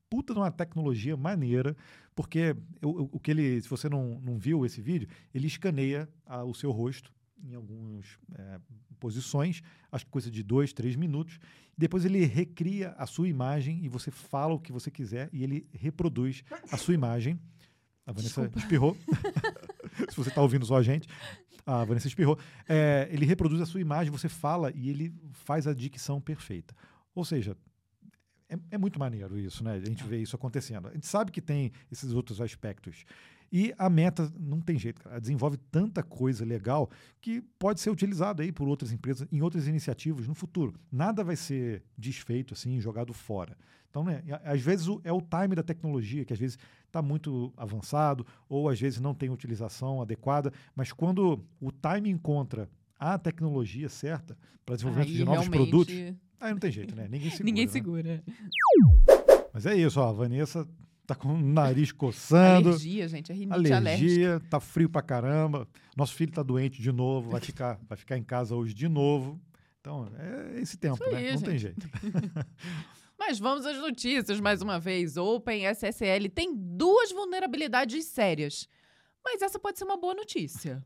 puta de uma tecnologia maneira, porque o, o- que ele, se você não, não viu esse vídeo, ele escaneia a- o seu rosto em algumas é, posições, acho que coisa de dois, três minutos. Depois ele recria a sua imagem e você fala o que você quiser e ele reproduz a sua imagem. A Vanessa Desculpa. espirrou. [laughs] se você está ouvindo só a gente, a Vanessa espirrou. É, ele reproduz a sua imagem, você fala e ele faz a dicção perfeita. Ou seja, é, é muito maneiro isso, né? A gente vê isso acontecendo. A gente sabe que tem esses outros aspectos. E a meta não tem jeito, cara. Ela desenvolve tanta coisa legal que pode ser utilizada aí por outras empresas em outras iniciativas no futuro. Nada vai ser desfeito assim, jogado fora. Então, né, às vezes o- é o time da tecnologia que às vezes está muito avançado ou às vezes não tem utilização adequada, mas quando o time encontra a tecnologia certa para desenvolvimento Aí, de novos produtos, aí não tem jeito, né? Ninguém segura. Ninguém né? segura. Mas é isso, ó, a Vanessa tá com o nariz coçando. Alergia, gente. É rinite alérgica. Alergia, tá frio pra caramba. Nosso filho tá doente de novo, vai ficar, [laughs] vai ficar em casa hoje de novo. Então, é esse tempo, né? aí, Não tem gente. jeito. [laughs] [laughs] Mas vamos às notícias mais uma vez. Open SSL tem duas vulnerabilidades sérias. Mas essa pode ser uma boa notícia.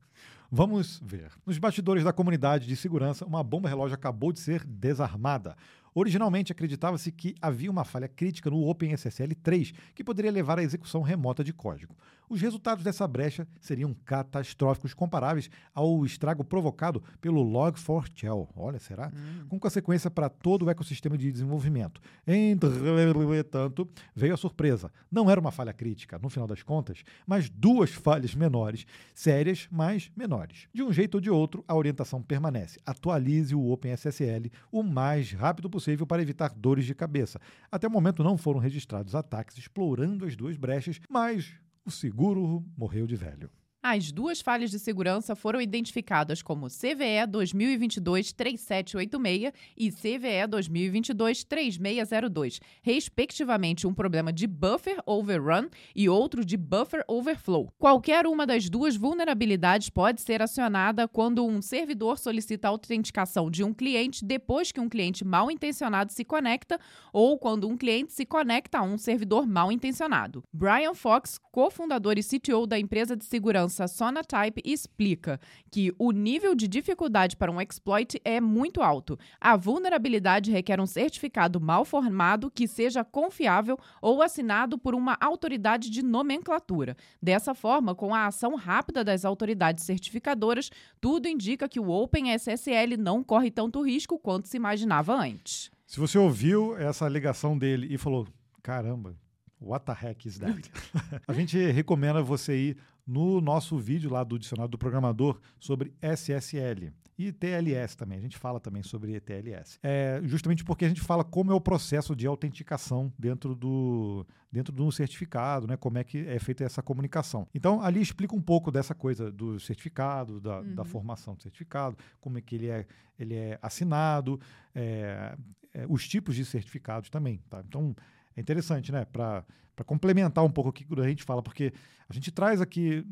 Vamos ver. Nos bastidores da comunidade de segurança, uma bomba relógio acabou de ser desarmada. Originalmente acreditava-se que havia uma falha crítica no OpenSSL 3 que poderia levar à execução remota de código. Os resultados dessa brecha seriam catastróficos, comparáveis ao estrago provocado pelo Log4Shell. Olha, será? Hum. Com consequência para todo o ecossistema de desenvolvimento. Entretanto, veio a surpresa. Não era uma falha crítica, no final das contas, mas duas falhas menores, sérias, mas menores. De um jeito ou de outro, a orientação permanece. Atualize o OpenSSL o mais rápido possível para evitar dores de cabeça. Até o momento não foram registrados ataques explorando as duas brechas, mas o seguro morreu de velho. As duas falhas de segurança foram identificadas como CVE 2022-3786 e CVE 2022-3602, respectivamente um problema de buffer overrun e outro de buffer overflow. Qualquer uma das duas vulnerabilidades pode ser acionada quando um servidor solicita a autenticação de um cliente depois que um cliente mal intencionado se conecta ou quando um cliente se conecta a um servidor mal intencionado. Brian Fox, cofundador e CTO da empresa de segurança segurança Sonatype explica que o nível de dificuldade para um exploit é muito alto. A vulnerabilidade requer um certificado mal formado que seja confiável ou assinado por uma autoridade de nomenclatura. Dessa forma, com a ação rápida das autoridades certificadoras, tudo indica que o OpenSSL não corre tanto risco quanto se imaginava antes. Se você ouviu essa alegação dele e falou: caramba, What the heck is that? [laughs] a gente recomenda você ir no nosso vídeo lá do Dicionário do Programador sobre SSL e TLS também. A gente fala também sobre TLS. É justamente porque a gente fala como é o processo de autenticação dentro do, dentro do certificado, né? Como é que é feita essa comunicação. Então, ali explica um pouco dessa coisa do certificado, da, uhum. da formação do certificado, como é que ele é, ele é assinado, é, é, os tipos de certificados também. Tá? Então, interessante, né? Para complementar um pouco o que a gente fala, porque a gente traz aqui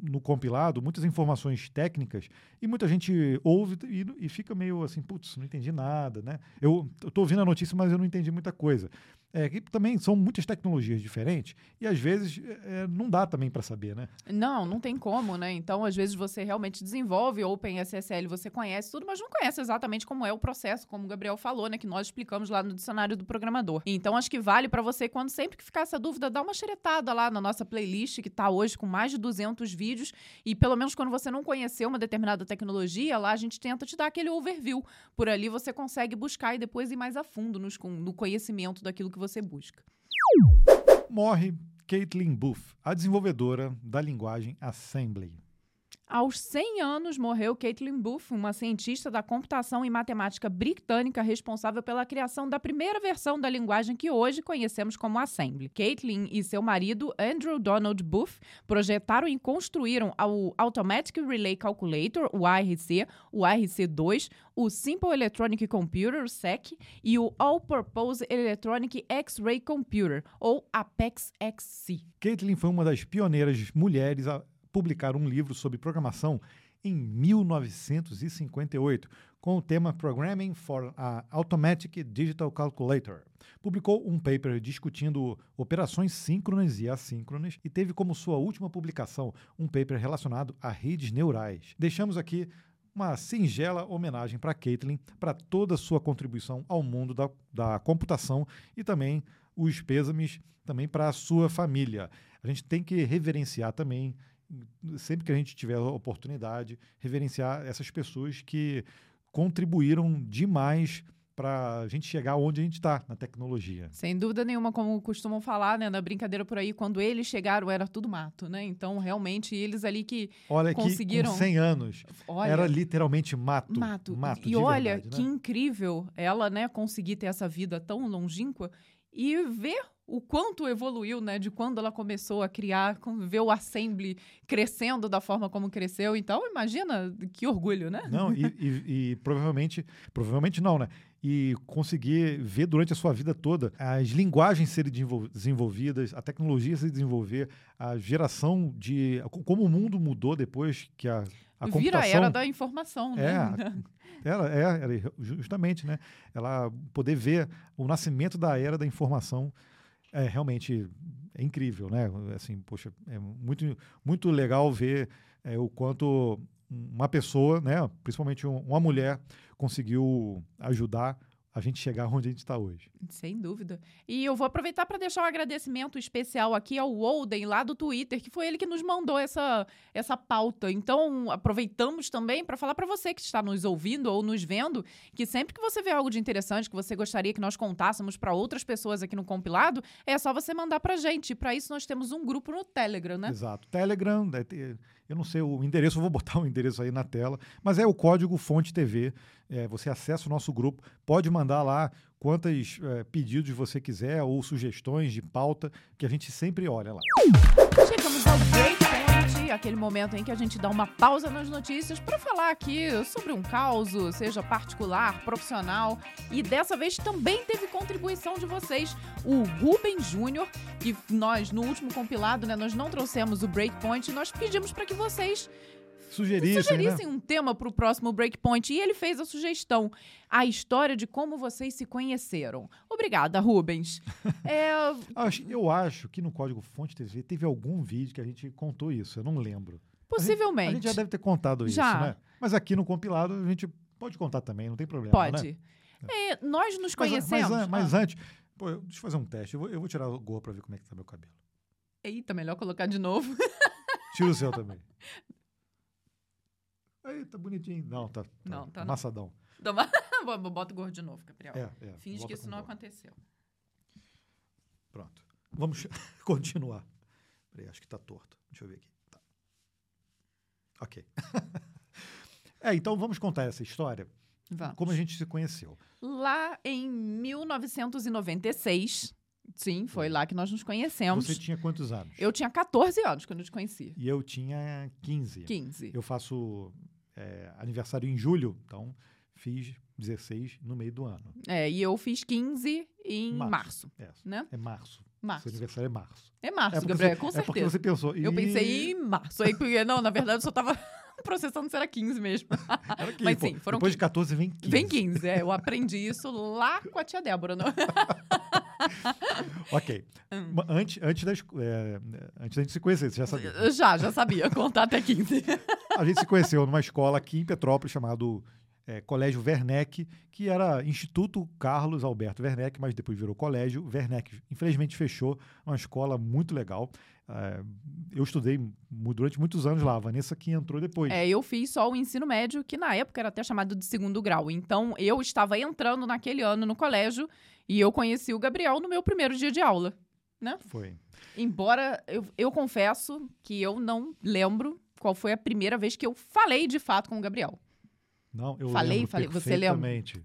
no compilado muitas informações técnicas e muita gente ouve e, e fica meio assim, putz, não entendi nada, né? Eu estou ouvindo a notícia, mas eu não entendi muita coisa. É, que também são muitas tecnologias diferentes e às vezes é, não dá também para saber, né? Não, não tem como, né? Então, às vezes você realmente desenvolve OpenSSL, você conhece tudo, mas não conhece exatamente como é o processo, como o Gabriel falou, né? Que nós explicamos lá no dicionário do programador. Então, acho que vale para você, quando sempre que ficar essa dúvida, dar uma xeretada lá na nossa playlist, que está hoje com mais de 200 vídeos, e pelo menos quando você não conheceu uma determinada tecnologia, lá a gente tenta te dar aquele overview. Por ali você consegue buscar e depois ir mais a fundo nos, no conhecimento daquilo que você busca. Morre Caitlin Booth, a desenvolvedora da linguagem Assembly. Aos 100 anos, morreu Caitlin Booth, uma cientista da computação e matemática britânica responsável pela criação da primeira versão da linguagem que hoje conhecemos como Assembly. Caitlin e seu marido, Andrew Donald Booth, projetaram e construíram o Automatic Relay Calculator, o ARC, o ARC2, o Simple Electronic Computer, o SEC, e o All-Purpose Electronic X-Ray Computer, ou APEX-XC. Caitlin foi uma das pioneiras mulheres a publicar um livro sobre programação em 1958, com o tema Programming for a Automatic Digital Calculator. Publicou um paper discutindo operações síncronas e assíncronas e teve como sua última publicação um paper relacionado a redes neurais. Deixamos aqui uma singela homenagem para Caitlin, para toda a sua contribuição ao mundo da, da computação e também os pêsames também para a sua família. A gente tem que reverenciar também sempre que a gente tiver a oportunidade, reverenciar essas pessoas que contribuíram demais para a gente chegar onde a gente está na tecnologia. Sem dúvida nenhuma, como costumam falar, né, na brincadeira por aí, quando eles chegaram era tudo mato, né? Então, realmente, eles ali que olha conseguiram... que com 100 anos olha, era literalmente mato. Mato. mato e olha, verdade, que né? incrível ela, né, conseguir ter essa vida tão longínqua e ver o quanto evoluiu, né? De quando ela começou a criar, ver o Assembly crescendo da forma como cresceu. Então, imagina que orgulho, né? Não, e, e, e provavelmente, provavelmente não, né? E conseguir ver durante a sua vida toda as linguagens serem desenvolvidas, a tecnologia se desenvolver, a geração de. como o mundo mudou depois que a, a. Vira a era da informação, né? É, [laughs] era, é, justamente, né? Ela poder ver o nascimento da era da informação é realmente é incrível, né? Assim, poxa, é muito, muito legal ver é, o quanto uma pessoa, né, principalmente um, uma mulher, conseguiu ajudar a gente chegar onde a gente está hoje. Sem dúvida. E eu vou aproveitar para deixar um agradecimento especial aqui ao Walden, lá do Twitter, que foi ele que nos mandou essa, essa pauta. Então, aproveitamos também para falar para você que está nos ouvindo ou nos vendo, que sempre que você vê algo de interessante que você gostaria que nós contássemos para outras pessoas aqui no compilado, é só você mandar para gente. Para isso, nós temos um grupo no Telegram, né? Exato. Telegram, eu não sei o endereço, eu vou botar o endereço aí na tela, mas é o código Fonte TV. É, você acessa o nosso grupo, pode mandar lá quantos é, pedidos você quiser ou sugestões de pauta, que a gente sempre olha lá. Chegamos ao breakpoint, aquele momento em que a gente dá uma pausa nas notícias para falar aqui sobre um caos, seja particular, profissional. E dessa vez também teve contribuição de vocês, o Rubem Júnior, que nós no último compilado, né, nós não trouxemos o breakpoint, nós pedimos para que vocês sugerissem, sugerissem né? um tema para o próximo Breakpoint. E ele fez a sugestão: a história de como vocês se conheceram. Obrigada, Rubens. [laughs] é... Eu acho que no Código Fonte TV teve algum vídeo que a gente contou isso, eu não lembro. Possivelmente. A gente, a gente já deve ter contado isso, já. né? Mas aqui no compilado a gente pode contar também, não tem problema. Pode. Né? É, nós nos conhecemos. Mas, mas, mas ah. antes, pô, deixa eu fazer um teste. Eu vou, eu vou tirar o gol para ver como é que tá meu cabelo. Eita, melhor colocar de novo. Tira o seu também. [laughs] Tá bonitinho. Não, tá, tá não, tá amassadão. Não. Bota o gordo de novo, Gabriel. É, é. Finge que isso não aconteceu. Pronto. Vamos [laughs] continuar. Peraí, acho que tá torto. Deixa eu ver aqui. Tá. Ok. [laughs] é, então vamos contar essa história. Vamos. Como a gente se conheceu. Lá em 1996, Sim, foi lá que nós nos conhecemos. Você tinha quantos anos? Eu tinha 14 anos quando eu te conheci. E eu tinha 15. 15. Eu faço é, aniversário em julho, então fiz 16 no meio do ano. É, e eu fiz 15 em março. março é, né? é março. Março. Seu aniversário é março. É março, é Gabriel, você, com certeza. É porque você pensou. Eu pensei em março. Aí, porque, não, na verdade, eu só tava [laughs] processando se era 15 mesmo. [laughs] Era 15, Mas sim, foram Depois 15. de 14 vem 15. Vem 15, é. Eu aprendi isso lá com a tia Débora. Não? [laughs] [laughs] ok. Hum. Antes, antes, das, é, antes da gente se conhecer, você já sabia? Já, já sabia. Contar até 15. [laughs] a gente se conheceu numa escola aqui em Petrópolis chamado é, Colégio Werneck, que era Instituto Carlos Alberto Werneck, mas depois virou Colégio Werneck. Infelizmente fechou, uma escola muito legal. É, eu estudei durante muitos anos lá, a Vanessa que entrou depois. É, eu fiz só o ensino médio, que na época era até chamado de segundo grau. Então, eu estava entrando naquele ano no colégio e eu conheci o Gabriel no meu primeiro dia de aula, né? Foi. Embora eu, eu confesso que eu não lembro qual foi a primeira vez que eu falei de fato com o Gabriel. Não, eu falei, falei. Você lembra? Perfeitamente.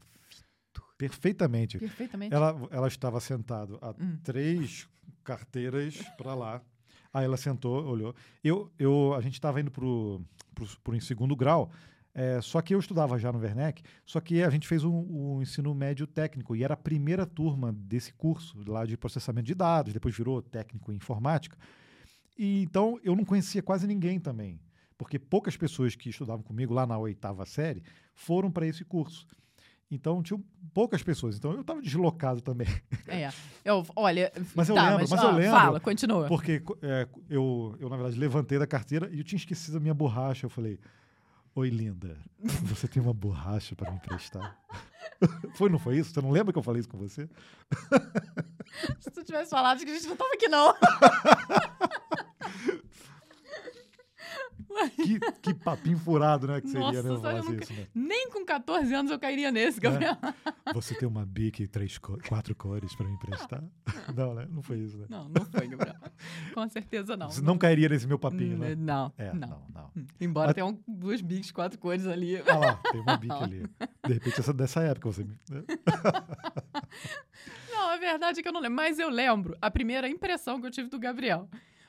Perfeitamente. Perfeitamente. Ela, ela estava sentado a Hum. três carteiras para lá. Aí ela sentou, olhou. Eu, eu, a gente estava indo pro, pro segundo grau. É, só que eu estudava já no Werneck, só que a gente fez o um, um ensino médio técnico e era a primeira turma desse curso lá de processamento de dados, depois virou técnico em informática. E então eu não conhecia quase ninguém também, porque poucas pessoas que estudavam comigo lá na oitava série foram para esse curso. Então tinham poucas pessoas, então eu estava deslocado também. É, eu, olha, Mas eu tá, lembro, mas, mas ó, eu lembro. Fala, continua. Porque é, eu, eu, na verdade, levantei da carteira e eu tinha esquecido a minha borracha. Eu falei, oi, linda, [laughs] você tem uma borracha para me emprestar? [laughs] foi, não foi isso? Você não lembra que eu falei isso com você? [laughs] Se tu tivesse falado, que a gente não tava aqui, não. Que, que papinho furado, né? Que seria, Nossa, né? Eu falasse nunca- isso, né? Nem com 14 anos eu cairia nesse, Gabriel. Você tem uma bique três co- quatro cores para me emprestar? não, né? Não foi isso, né? Não, não foi, Gabriel. Com certeza não. Você não cairia nesse meu papinho, Hum, né? Não, É, não. não, não. Hum, Embora Mas- tenha um, duas bigs, quatro cores ali. Ah lá, tem uma bique ali. De repente, essa dessa época você me. né? [laughs] Não, a verdade é que eu não lembro. Mas eu lembro a primeira impressão que eu tive do Gabriel.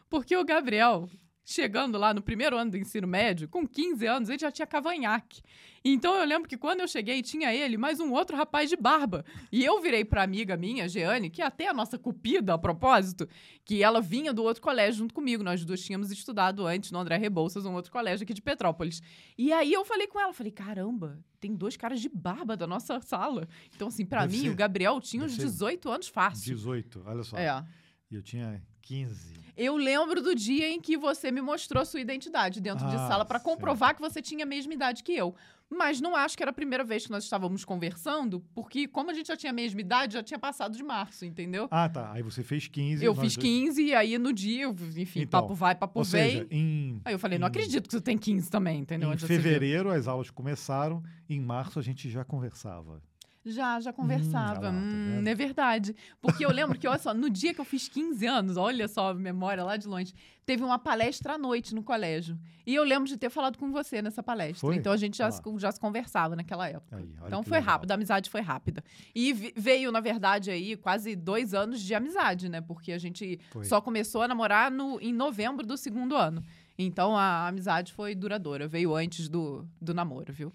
Porque o Gabriel, chegando lá no primeiro ano do ensino médio, com 15 anos, ele já tinha cavanhaque. Então eu lembro que quando eu cheguei, tinha ele mais um outro rapaz de barba. E eu virei pra amiga minha, Jeane, que até a nossa cupida a propósito, que ela vinha do outro colégio junto comigo. Nós duas tínhamos estudado antes no André Rebouças, um outro colégio aqui de Petrópolis. E aí eu falei com ela, falei, caramba, tem dois caras de barba da nossa sala. Então, assim, Deve mim, ser- o Gabriel tinha uns deve ser 18 anos fácil. 18, olha só. É. E eu tinha 15. Eu lembro do dia em que você me mostrou sua identidade dentro de Ah, sala para comprovar que você tinha a mesma idade que eu. Mas não acho que era a primeira vez que nós estávamos conversando, porque como a gente já tinha a mesma idade, já tinha passado de março, entendeu? Ah, tá. Aí você fez 15. eu fiz dois- 15 e aí no dia, enfim, Então, papo vai, papo Ou vem. seja, em, Aí eu falei, não em- acredito que você tem 15 também, entendeu? em fevereiro as aulas começaram. Em março a gente já conversava. Já, já conversava. olha lá, tá Hum, é verdade. Porque eu lembro que, olha só, no dia que eu fiz 15 anos, olha só a memória lá de longe, teve uma palestra à noite no colégio. E eu lembro de ter falado com você nessa palestra. Foi? Então a gente já, Ah. se, já se conversava naquela época. Aí, então foi legal. rápido, a amizade foi rápida. E veio, na verdade, aí quase dois anos de amizade, né? Porque a gente Foi. só começou a namorar no, em novembro do segundo ano. Então a amizade foi duradoura. Veio antes do, do namoro, viu?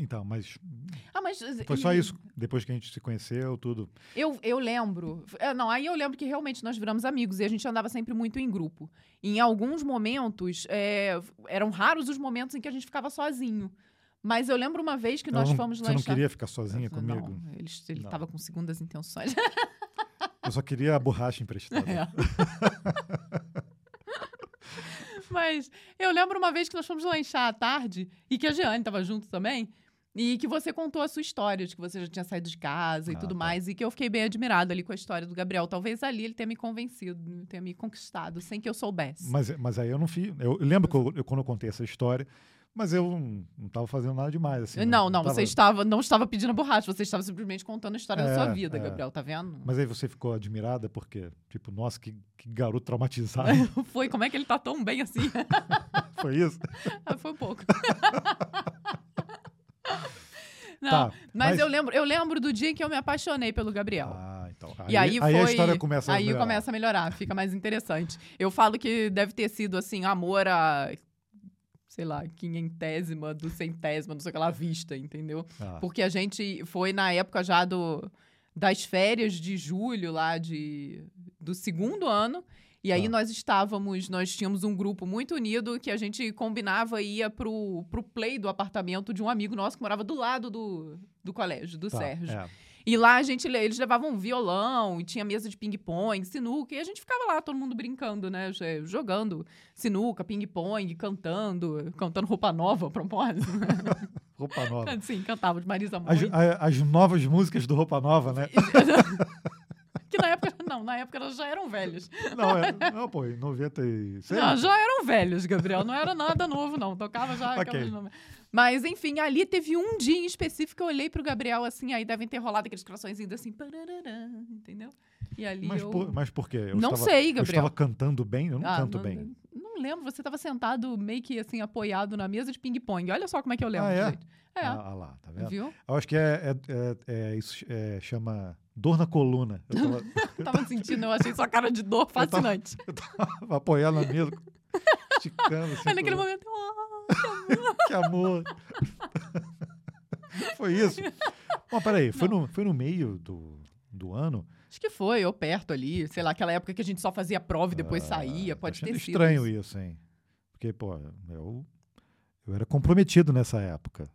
Então, mas Ah, mas. foi só isso. Depois que a gente se conheceu, tudo. Eu, eu lembro. é, Não, aí eu lembro que realmente nós viramos amigos e a gente andava sempre muito em grupo. Em alguns momentos, é, eram raros os momentos em que a gente ficava sozinho. Mas eu lembro uma vez que Eu nós não- fomos você não lanchar. queria ficar sozinha Não, comigo? ele, ele Não. tava com segundas intenções. [laughs] Eu só queria a borracha emprestada. É. [laughs] Mas eu lembro uma vez que nós fomos lanchar à tarde e que a Jeane estava junto também. E que você contou a sua história, de que você já tinha saído de casa e Ah, tudo tá. mais. E que eu fiquei bem admirada ali com a história do Gabriel. Talvez ali ele tenha me convencido, tenha me conquistado, sem que eu soubesse. Mas, mas aí eu não fiz. Eu, eu lembro que eu- eu- quando eu contei essa história, mas eu não estava fazendo nada demais. Assim, não, não, tava- você estava, não estava pedindo borracha, você estava simplesmente contando a história da É, sua vida, é. Gabriel, tá vendo? Mas aí você ficou admirada porque, tipo, nossa, que, que garoto traumatizado. [laughs] Foi, como é que ele tá tão bem assim? [laughs] Foi isso? Ah, [laughs] Foi um pouco. [laughs] Não, Tá, mas, mas- eu lembro, eu lembro do dia em que eu me apaixonei pelo Gabriel. Ah, então. E aí, foi, a história começa a aí melhorar. começa a melhorar, fica mais interessante. Eu falo que deve ter sido assim, amor a sei lá, quinhentésima do centésima, não sei o que lá, vista, entendeu? Ah, Porque a gente foi na época já do, das férias de julho lá de, do segundo ano. E aí Tá. nós estávamos, nós tínhamos um grupo muito unido que a gente combinava e ia pro, pro play do apartamento de um amigo nosso que morava do lado do, do colégio, do tá, Sérgio. é. E lá a gente, le- eles levavam um violão e tinha mesa de ping-pong, sinuca, e a gente ficava lá, todo mundo brincando, né? jo- Jogando sinuca, ping-pong, cantando, cantando roupa nova, a propósito. [laughs] Roupa nova. Sim, cantava de Marisa As, Monte. a- as novas músicas do Roupa Nova, né? [laughs] [laughs] que na época, não, na época elas já eram velhas. Não, é, não pô, em 96. Não, já eram velhos, Gabriel. Não era nada novo, não. Tocava já Ok. aquelas nome- Mas, enfim, ali teve um dia em específico que eu olhei pro Gabriel assim, aí devem ter rolado aqueles coraçõezinhos assim, parararã, entendeu? E ali Mas, eu. por, mas por quê? Eu não estava, sei, Eu Gabriel. estava cantando bem? Eu não Ah, canto não, bem. Não lembro, você estava sentado meio que assim, apoiado na mesa de ping-pong. Olha só como é que eu lembro, Ah, é? gente. É, Ah, ah lá, tá vendo? viu? Eu acho que é, é, é- é- isso é, chama dor na coluna. Eu tava, [laughs] Eu tava sentindo, eu achei sua cara de dor tava- fascinante. [laughs] eu tava apoiado na mesa, esticando. Assim, naquele pro- momento, ah, [laughs] Que amor. foi isso. Bom, peraí, foi no, foi no meio do, do ano? acho que foi, ou perto ali, sei lá, aquela época que a gente só fazia prova e depois Ah, saía, pode ter sido. estranho isso. isso, hein? Porque, pô, eu, eu era comprometido nessa época.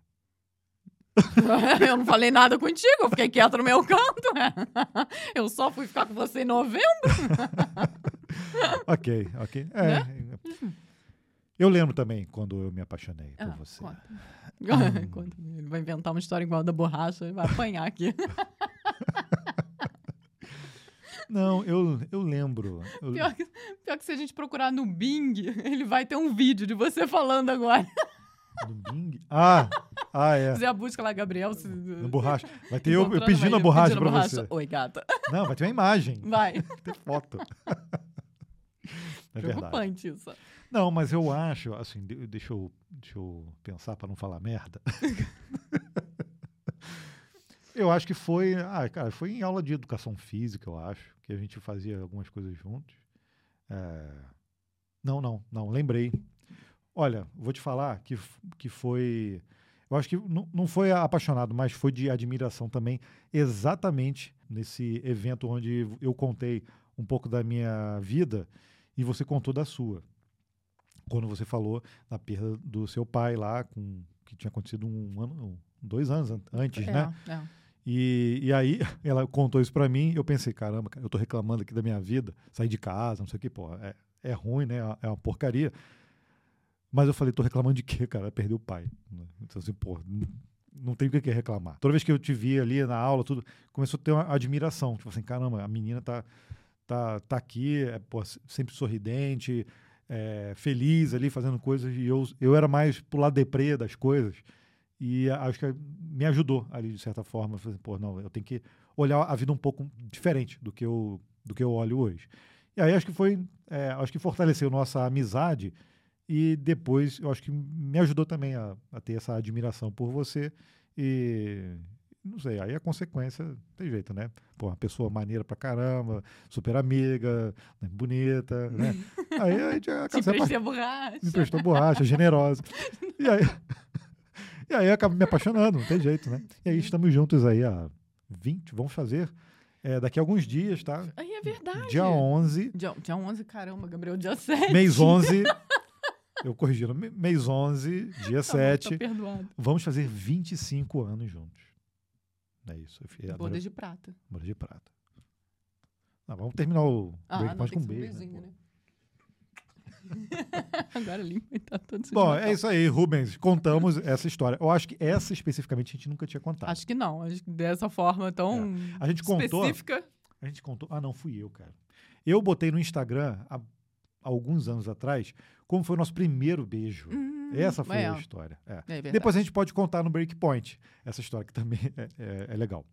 [laughs] eu não falei nada contigo, eu fiquei quieto no meu canto. [laughs] Eu só fui ficar com você em novembro. [laughs] ok, ok. É, Eu lembro também quando eu me apaixonei por Né? Ah, você. conta. Conta. Ele vai inventar uma história igual a da borracha e vai apanhar aqui. Não, eu, eu lembro. Eu- Pior que, pior que se a gente procurar no Bing, ele vai ter um vídeo de você falando agora. No Bing? Ah, ah, é. Fazer a busca lá, Gabriel. Se... No borracha. Vai ter eu, eu pedindo a borracha pedindo pra borracha. você. Oi, gata. Não, vai ter uma imagem. Vai. [laughs] Vai ter foto. É verdade. Preocupante isso. Não, mas eu acho, assim, de- deixa eu, deixa eu pensar para não falar merda. [laughs] eu acho que foi, ah, cara, foi em aula de educação física, eu acho, que a gente fazia algumas coisas juntos. É, Não, não, não, lembrei. Olha, vou te falar que, que foi. Eu acho que não, não foi apaixonado, mas foi de admiração também, exatamente nesse evento onde eu contei um pouco da minha vida e você contou da sua. Quando você falou da perda do seu pai lá, com, que tinha acontecido um ano, dois anos an- antes, é, né? é. E, e aí [laughs] ela contou isso pra mim, eu pensei, caramba, cara, eu tô reclamando aqui da minha vida, sair de casa, não sei o que, pô, é, é ruim, né? É uma porcaria. Mas eu falei, tô reclamando de quê, cara? Perder o pai. Então, assim, pô, não, tem o que que reclamar. Toda vez que eu te vi ali na aula, tudo, começou a ter uma admiração. Tipo assim, caramba, a menina tá, tá, tá aqui, é, pô, sempre sorridente, é, feliz ali, fazendo coisas. E eu, eu era mais pro lado deprê das coisas. E acho que me ajudou ali, de certa forma. Falei, pô, não, eu tenho que olhar a vida um pouco diferente do que eu, do que eu olho hoje. E aí acho que foi, é, acho que fortaleceu nossa amizade e depois eu acho que me ajudou também a, a ter essa admiração por você e não sei, aí a consequência tem jeito, né? Pô, uma pessoa maneira pra caramba, super amiga, né, bonita, né? [laughs] Aí a gente acaba a borracha. me prestou borracha, generosa. E aí, [laughs] e aí eu acabo me apaixonando, não tem jeito, né? E aí estamos juntos aí há 20, vamos fazer é, daqui a alguns dias, tá? Aí é verdade. Dia 11, Dia, dia 11, caramba, Gabriel, dia 7. mês 11, [laughs] eu corrigindo, me- mês 11, dia [laughs] Tá bom, 7, Tá perdoado. vamos fazer 25 anos juntos. É isso, Bodas de prata. boda de prata. Ah, vamos terminar o Ah, não, com um beijo. beijinho, né? né? [laughs] Agora limpa e tá todo Bom, é isso aí, Rubens. Contamos essa história. Eu acho que essa especificamente a gente nunca tinha contado. Acho que não. Acho que dessa forma tão A gente contou. específica. A gente contou. Ah, não, fui eu, cara. Eu botei no Instagram há alguns anos atrás como foi o nosso primeiro beijo. Hum, Essa foi é, a história. É. é. Depois a gente pode contar no Breakpoint essa história, que também [laughs] é, é- é legal.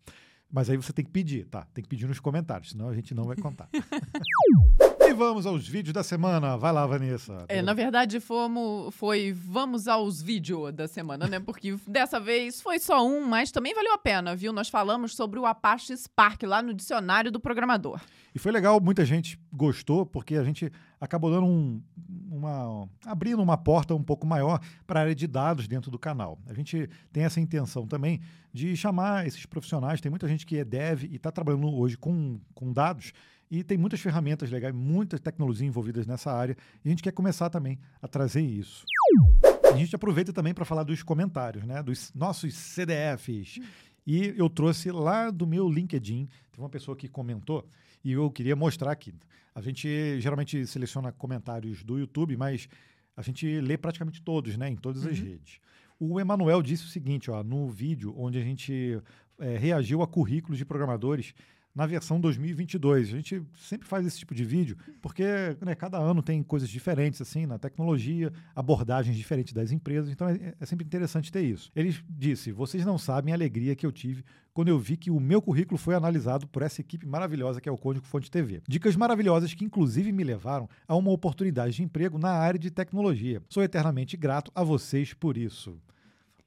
Mas aí você tem que pedir, tá? Tem que pedir nos comentários, senão a gente não vai contar. [laughs] e vamos aos vídeos da semana. Vai lá, Vanessa. É, na verdade, fomos, foi vamos aos vídeos da semana, né? Porque dessa vez foi só um, mas também valeu a pena, viu? Nós falamos sobre o Apache Spark lá no dicionário do programador. E foi legal, muita gente gostou, porque a gente acabou dando um, uma. abrindo uma porta um pouco maior para a área de dados dentro do canal. A gente tem essa intenção também de chamar esses profissionais. Tem muita gente que é dev e está trabalhando hoje com, com dados. E tem muitas ferramentas legais, muitas tecnologias envolvidas nessa área. E a gente quer começar também a trazer isso. A gente aproveita também para falar dos comentários, né? Dos nossos CDFs. E eu trouxe lá do meu LinkedIn, teve uma pessoa que comentou, e eu queria mostrar aqui. A gente geralmente seleciona comentários do YouTube, mas a gente lê praticamente todos, né? Em todas as Uhum. redes. O Emanuel disse o seguinte, ó, no vídeo onde a gente eh, reagiu a currículos de programadores na versão 2022. A gente sempre faz esse tipo de vídeo porque né, cada ano tem coisas diferentes assim na tecnologia, abordagens diferentes das empresas, então é, é sempre interessante ter isso. Ele disse: "Vocês não sabem a alegria que eu tive quando eu vi que o meu currículo foi analisado por essa equipe maravilhosa que é o Código Fonte TV. Dicas maravilhosas que inclusive me levaram a uma oportunidade de emprego na área de tecnologia. Sou eternamente grato a vocês por isso."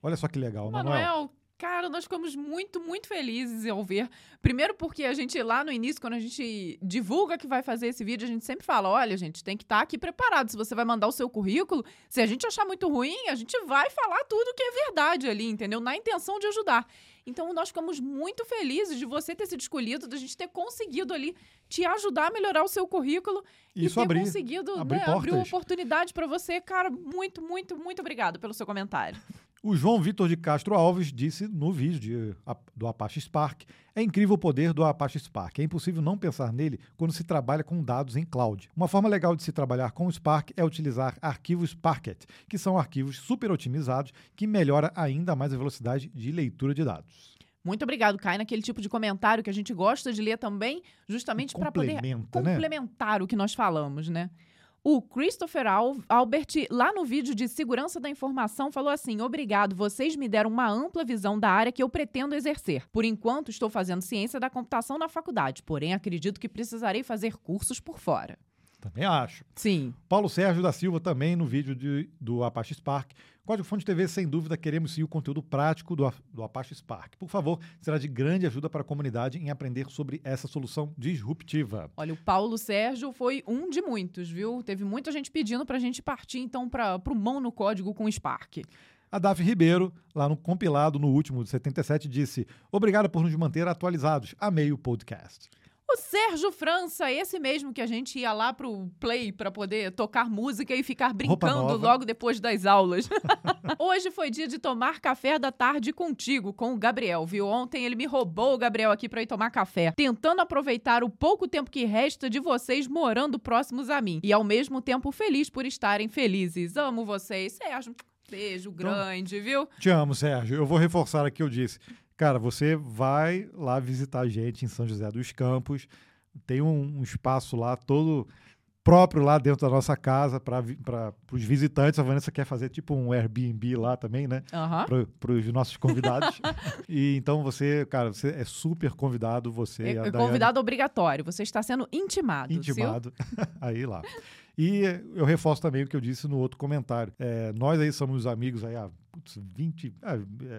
Olha só que legal, Manuel. Manuel, cara, nós ficamos muito, muito felizes ao ver. Primeiro porque a gente, lá no início, quando a gente divulga que vai fazer esse vídeo, a gente sempre fala, olha, gente, tem que estar aqui preparado. Se você vai mandar o seu currículo, se a gente achar muito ruim, a gente vai falar tudo que é verdade ali, entendeu? Na intenção de ajudar. Então, nós ficamos muito felizes de você ter sido escolhido, da gente ter conseguido ali te ajudar a melhorar o seu currículo Isso e ter abrir, conseguido abrir né, abrir uma oportunidade para você. Cara, muito, muito, muito obrigado pelo seu comentário. [laughs] O João Vitor de Castro Alves disse no vídeo de- a- do Apache Spark: é incrível o poder do Apache Spark. É impossível não pensar nele quando se trabalha com dados em cloud. Uma forma legal de se trabalhar com o Spark é utilizar arquivos Parquet, que são arquivos super otimizados que melhora ainda mais a velocidade de leitura de dados. Muito obrigado, Kai, naquele tipo de comentário que a gente gosta de ler também, justamente para poder né? complementar o que nós falamos, né? O Christopher Al- Albert, lá no vídeo de segurança da informação, falou assim: Obrigado, vocês me deram uma ampla visão da área que eu pretendo exercer. Por enquanto, estou fazendo ciência da computação na faculdade, porém acredito que precisarei fazer cursos por fora. Também acho. Sim, Paulo Sérgio da Silva também no vídeo de- do Apache Spark. Código Fonte TV, sem dúvida, queremos sim o conteúdo prático do, do Apache Spark. Por favor, será de grande ajuda para a comunidade em aprender sobre essa solução disruptiva. olha, o Paulo Sérgio foi um de muitos, viu? Teve muita gente pedindo para a gente partir, então, para o mão no código com o Spark. A Daf Ribeiro, lá no compilado no último de 77, disse: Obrigado por nos manter atualizados. Amei o podcast. O Sérgio França, esse mesmo que a gente ia lá pro Play para poder tocar música e ficar brincando logo depois das aulas. [laughs] Hoje foi dia de tomar café da tarde contigo, com o Gabriel, viu? Ontem ele me roubou o Gabriel aqui para ir tomar café, tentando aproveitar o pouco tempo que resta de vocês morando próximos a mim e ao mesmo tempo feliz por estarem felizes. Amo vocês, Sérgio. Beijo então, grande, então, viu? Te amo, Sérgio. Eu vou reforçar aqui o que eu disse. Cara, você vai lá visitar a gente em São José dos Campos. Tem um, um espaço lá todo próprio lá dentro da nossa casa para os visitantes. A Vanessa quer fazer tipo um Airbnb lá também, né? Uhum. Para os nossos convidados. [laughs] e então você, cara, você é super convidado, você. É, convidado obrigatório. Você está sendo intimado. Intimado. [laughs] aí lá. E eu reforço também o que eu disse no outro comentário. É, nós aí somos amigos aí há putz, 20, é,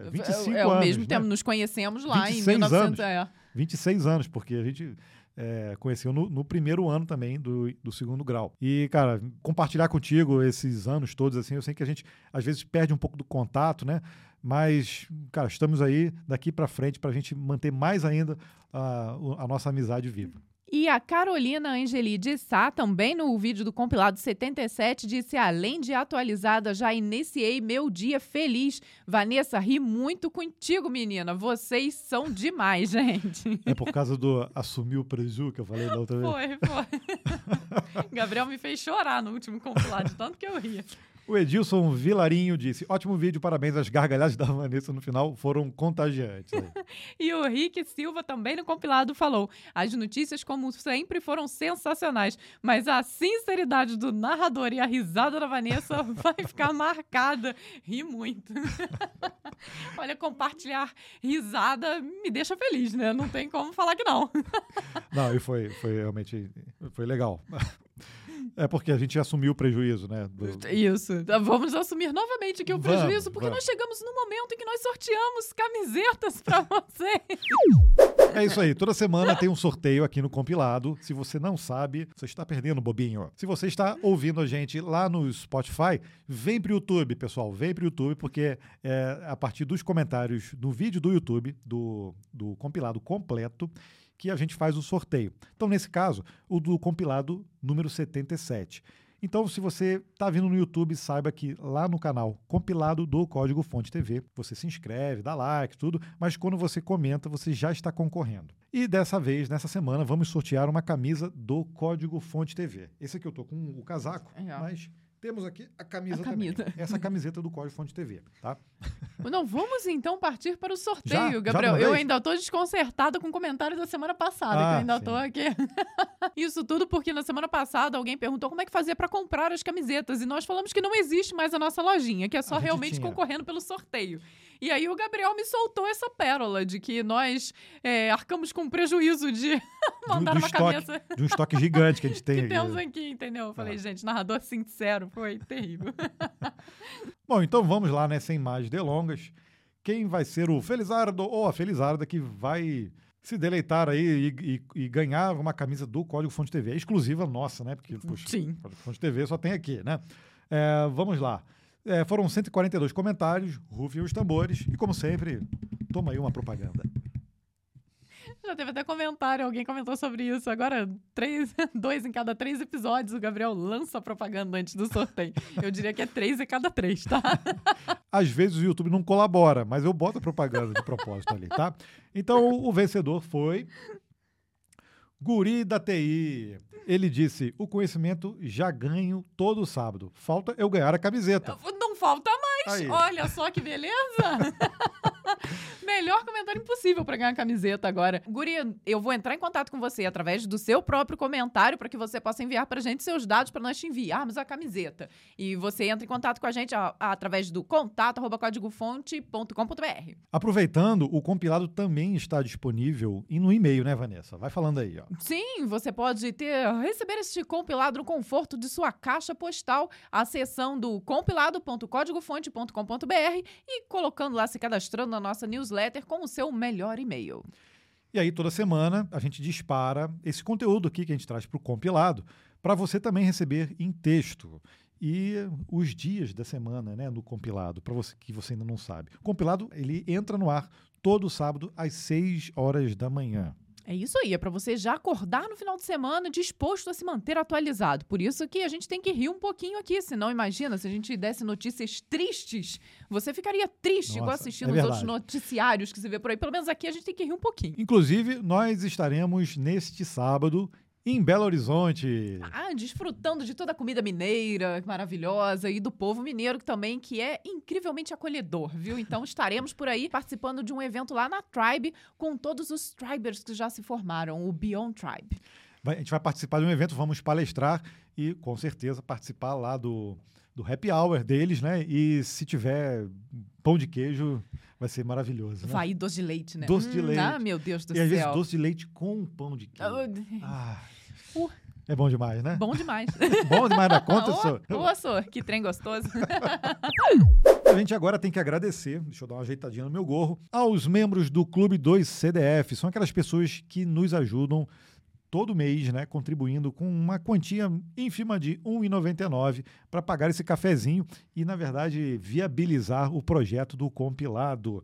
25 é, é, anos. Ao mesmo né? tempo, nos conhecemos lá em 1900. Anos, é. 26 anos, porque a gente é, conheceu no, no, primeiro ano também do, do segundo grau. E, cara, compartilhar contigo esses anos todos, assim, eu sei que a gente às vezes perde um pouco do contato, né? Mas, cara, estamos aí daqui para frente para a gente manter mais ainda a, a nossa amizade viva. E a Carolina Angeli de Sá, também no vídeo do compilado 77, disse: além de atualizada, já iniciei meu dia feliz. Vanessa, ri muito contigo, menina. Vocês são demais, [laughs] gente. É por causa do assumir o preju que eu falei da outra vez? Foi, foi. [laughs] Gabriel me fez chorar no último compilado, tanto que eu ria. O Edilson Vilarinho disse: ótimo vídeo, parabéns. As gargalhadas da Vanessa no final foram contagiantes. [laughs] e o Rick Silva também no compilado falou: as notícias, como sempre, foram sensacionais, mas a sinceridade do narrador e a risada da Vanessa [laughs] vai ficar marcada. Ri muito. [laughs] Olha, compartilhar risada me deixa feliz, né? Não tem como falar que não. não, e foi, foi realmente foi legal. É porque a gente assumiu o prejuízo, né? Do... [laughs] Isso. Então, vamos assumir novamente aqui o vamos, prejuízo, porque vamos. nós chegamos no momento em que nós sorteamos camisetas para [laughs] você. É isso aí. Toda semana tem um sorteio aqui no compilado. Se você não sabe, você está perdendo, bobinho. Se você está ouvindo a gente lá no Spotify, vem pro YouTube, pessoal. Vem pro YouTube, porque é a partir dos comentários do vídeo do YouTube, do, do compilado completo, que a gente faz o sorteio. Então, nesse caso, o do compilado número 77. Então, se você está vindo no YouTube, saiba que lá no canal compilado do Código Fonte TV, você se inscreve, dá like, tudo, mas quando você comenta, você já está concorrendo. E dessa vez, nessa semana, vamos sortear uma camisa do Código Fonte TV. Esse aqui eu tô com o casaco, é. mas temos aqui a camisa, a camisa. também. Essa camiseta do Código Fonte TV, tá? [laughs] Não, vamos então partir para o sorteio, já? Gabriel. Já eu ainda estou desconcertada com o comentário da semana passada, ah, que eu ainda estou aqui. [laughs] Isso tudo porque na semana passada alguém perguntou como é que fazia para comprar as camisetas e nós falamos que não existe mais a nossa lojinha, que é só realmente tinha. concorrendo pelo sorteio. E aí o Gabriel me soltou essa pérola de que nós é, arcamos com prejuízo de [laughs] mandar do, do uma estoque, camisa. De um estoque gigante que a gente [laughs] tem. que temos aqui, entendeu? Eu falei, ah. gente, narrador sincero, foi terrível. [laughs] Bom, então vamos lá, né? Sem mais delongas. Quem vai ser o Felizardo ou a Felizarda que vai se deleitar aí e, e, e, ganhar uma camisa do Código Fonte TV. É exclusiva nossa, né? Porque, poxa, Sim. Código Fonte TV só tem aqui, né? É, vamos lá. É, foram 142 comentários, rufem os tambores e, como sempre, toma aí uma propaganda. Já teve até comentário, alguém comentou sobre isso. Agora, três, [laughs] dois em cada três episódios, o Gabriel lança propaganda antes do sorteio. Eu diria que é três em cada três, tá? [laughs] Às vezes o YouTube não colabora, mas eu boto a propaganda de propósito ali, tá? Então, o vencedor foi Guri da TI. Ele disse: O conhecimento já ganho todo sábado. Falta eu ganhar a camiseta. Não falta mais. Aí. Olha só que beleza. [laughs] Melhor comentário impossível para ganhar camiseta agora. Guri, eu vou entrar em contato com você através do seu próprio comentário para que você possa enviar pra gente seus dados para nós te enviarmos a camiseta. E você entra em contato com a gente a, a, através do contato códigofonte.com.br. Aproveitando, o compilado também está disponível e no e-mail, né, Vanessa? Vai falando aí, ó. Sim, você pode ter receber este compilado no conforto de sua caixa postal, acessando compilado.códigofonte.com.br e colocando lá, se cadastrando na nossa newsletter com o seu melhor e-mail. E aí, toda semana, a gente dispara esse conteúdo aqui que a gente traz para o compilado, para você também receber em texto. E os dias da semana, né, no compilado, para você que você ainda não sabe. O compilado, ele entra no ar todo sábado às 6 horas da manhã. É isso aí, é para você já acordar no final de semana disposto a se manter atualizado. Por isso que a gente tem que rir um pouquinho aqui, senão imagina se a gente desse notícias tristes, você ficaria triste Nossa, igual assistindo é os outros noticiários que você vê por aí. Pelo menos aqui a gente tem que rir um pouquinho. Inclusive, nós estaremos neste sábado em Belo Horizonte. Ah, desfrutando de toda a comida mineira maravilhosa e do povo mineiro também que é incrivelmente acolhedor, viu? Então estaremos por aí participando de um evento lá na Tribe com todos os tribers que já se formaram, o Beyond Tribe. Vai- a gente vai participar de um evento, vamos palestrar e com certeza participar lá do, do happy hour deles, né? E se tiver pão de queijo, vai ser maravilhoso, né? Vai doce de leite, né? Doce de leite. Ah, meu Deus do e às vezes céu. doce de leite com pão de queijo. Ah, Uh. é bom demais, né? Bom demais. [laughs] Bom demais da conta, Ô, só. Ô, Sor, que trem gostoso. [laughs] A gente agora tem que agradecer, deixa eu dar uma ajeitadinha no meu gorro, aos membros do Clube 2 CDF. São aquelas pessoas que nos ajudam todo mês, né, contribuindo com uma quantia ínfima de R$ 1,99 para pagar esse cafezinho e, na verdade, viabilizar o projeto do compilado.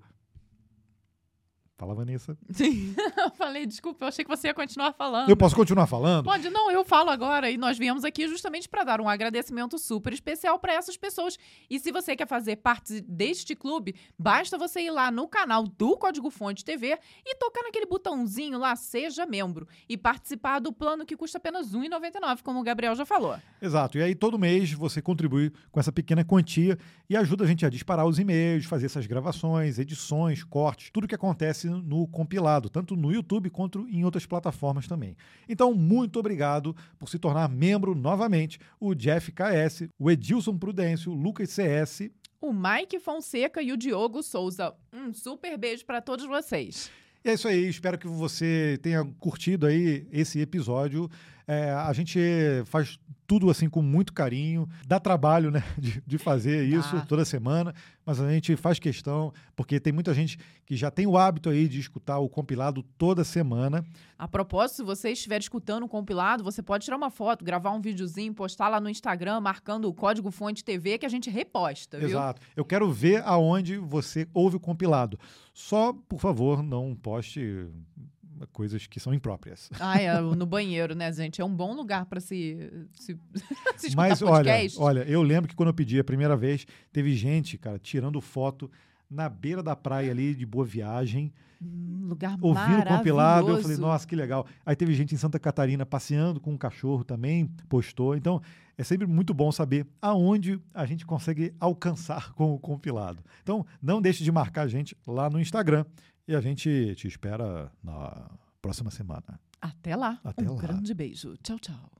Fala, Vanessa. [laughs] Sim. Eu falei, desculpa, eu achei que você ia continuar falando. Eu posso continuar falando? Pode, não, eu falo agora. E nós viemos aqui justamente para dar um agradecimento super especial para essas pessoas. E se você quer fazer parte deste clube, basta você ir lá no canal do Código Fonte TV e tocar naquele botãozinho lá, Seja Membro, e participar do plano que custa apenas R$ 1,99, como o Gabriel já falou. Exato. E aí, todo mês, você contribui com essa pequena quantia e ajuda a gente a disparar os e-mails, fazer essas gravações, edições, cortes, tudo que acontece no compilado, tanto no YouTube quanto em outras plataformas também. Então, muito obrigado por se tornar membro novamente. O Jeff KS, o Edilson Prudêncio, o Lucas CS. O Mike Fonseca e o Diogo Souza. Um super beijo para todos vocês. E é isso aí, espero que você tenha curtido aí esse episódio. É, a gente faz tudo assim com muito carinho, dá trabalho, né, [laughs] de, de fazer isso Dá. toda semana, mas a gente faz questão, porque tem muita gente que já tem o hábito aí de escutar o compilado toda semana. A propósito, se você estiver escutando o compilado, você pode tirar uma foto, gravar um videozinho, postar lá no Instagram, marcando o código fonte TV que a gente reposta, viu? Exato. Eu quero ver aonde você ouve o compilado. Só, por favor, não poste coisas que são impróprias. [laughs] Ah, é, no banheiro, né, gente? É um bom lugar para se, se, [laughs] se Mas olha, olha, eu lembro que quando eu pedi a primeira vez, teve gente, cara, tirando foto na beira da praia ali de Boa Viagem, Hum, lugar ouvindo compilado. Eu falei, nossa, que legal. Aí teve gente em Santa Catarina passeando com um cachorro também, postou. Então, é sempre muito bom saber aonde a gente consegue alcançar com o compilado. Então, não deixe de marcar a gente lá no Instagram e a gente te espera na próxima semana. Até lá. Até um lá. grande beijo. Tchau, tchau.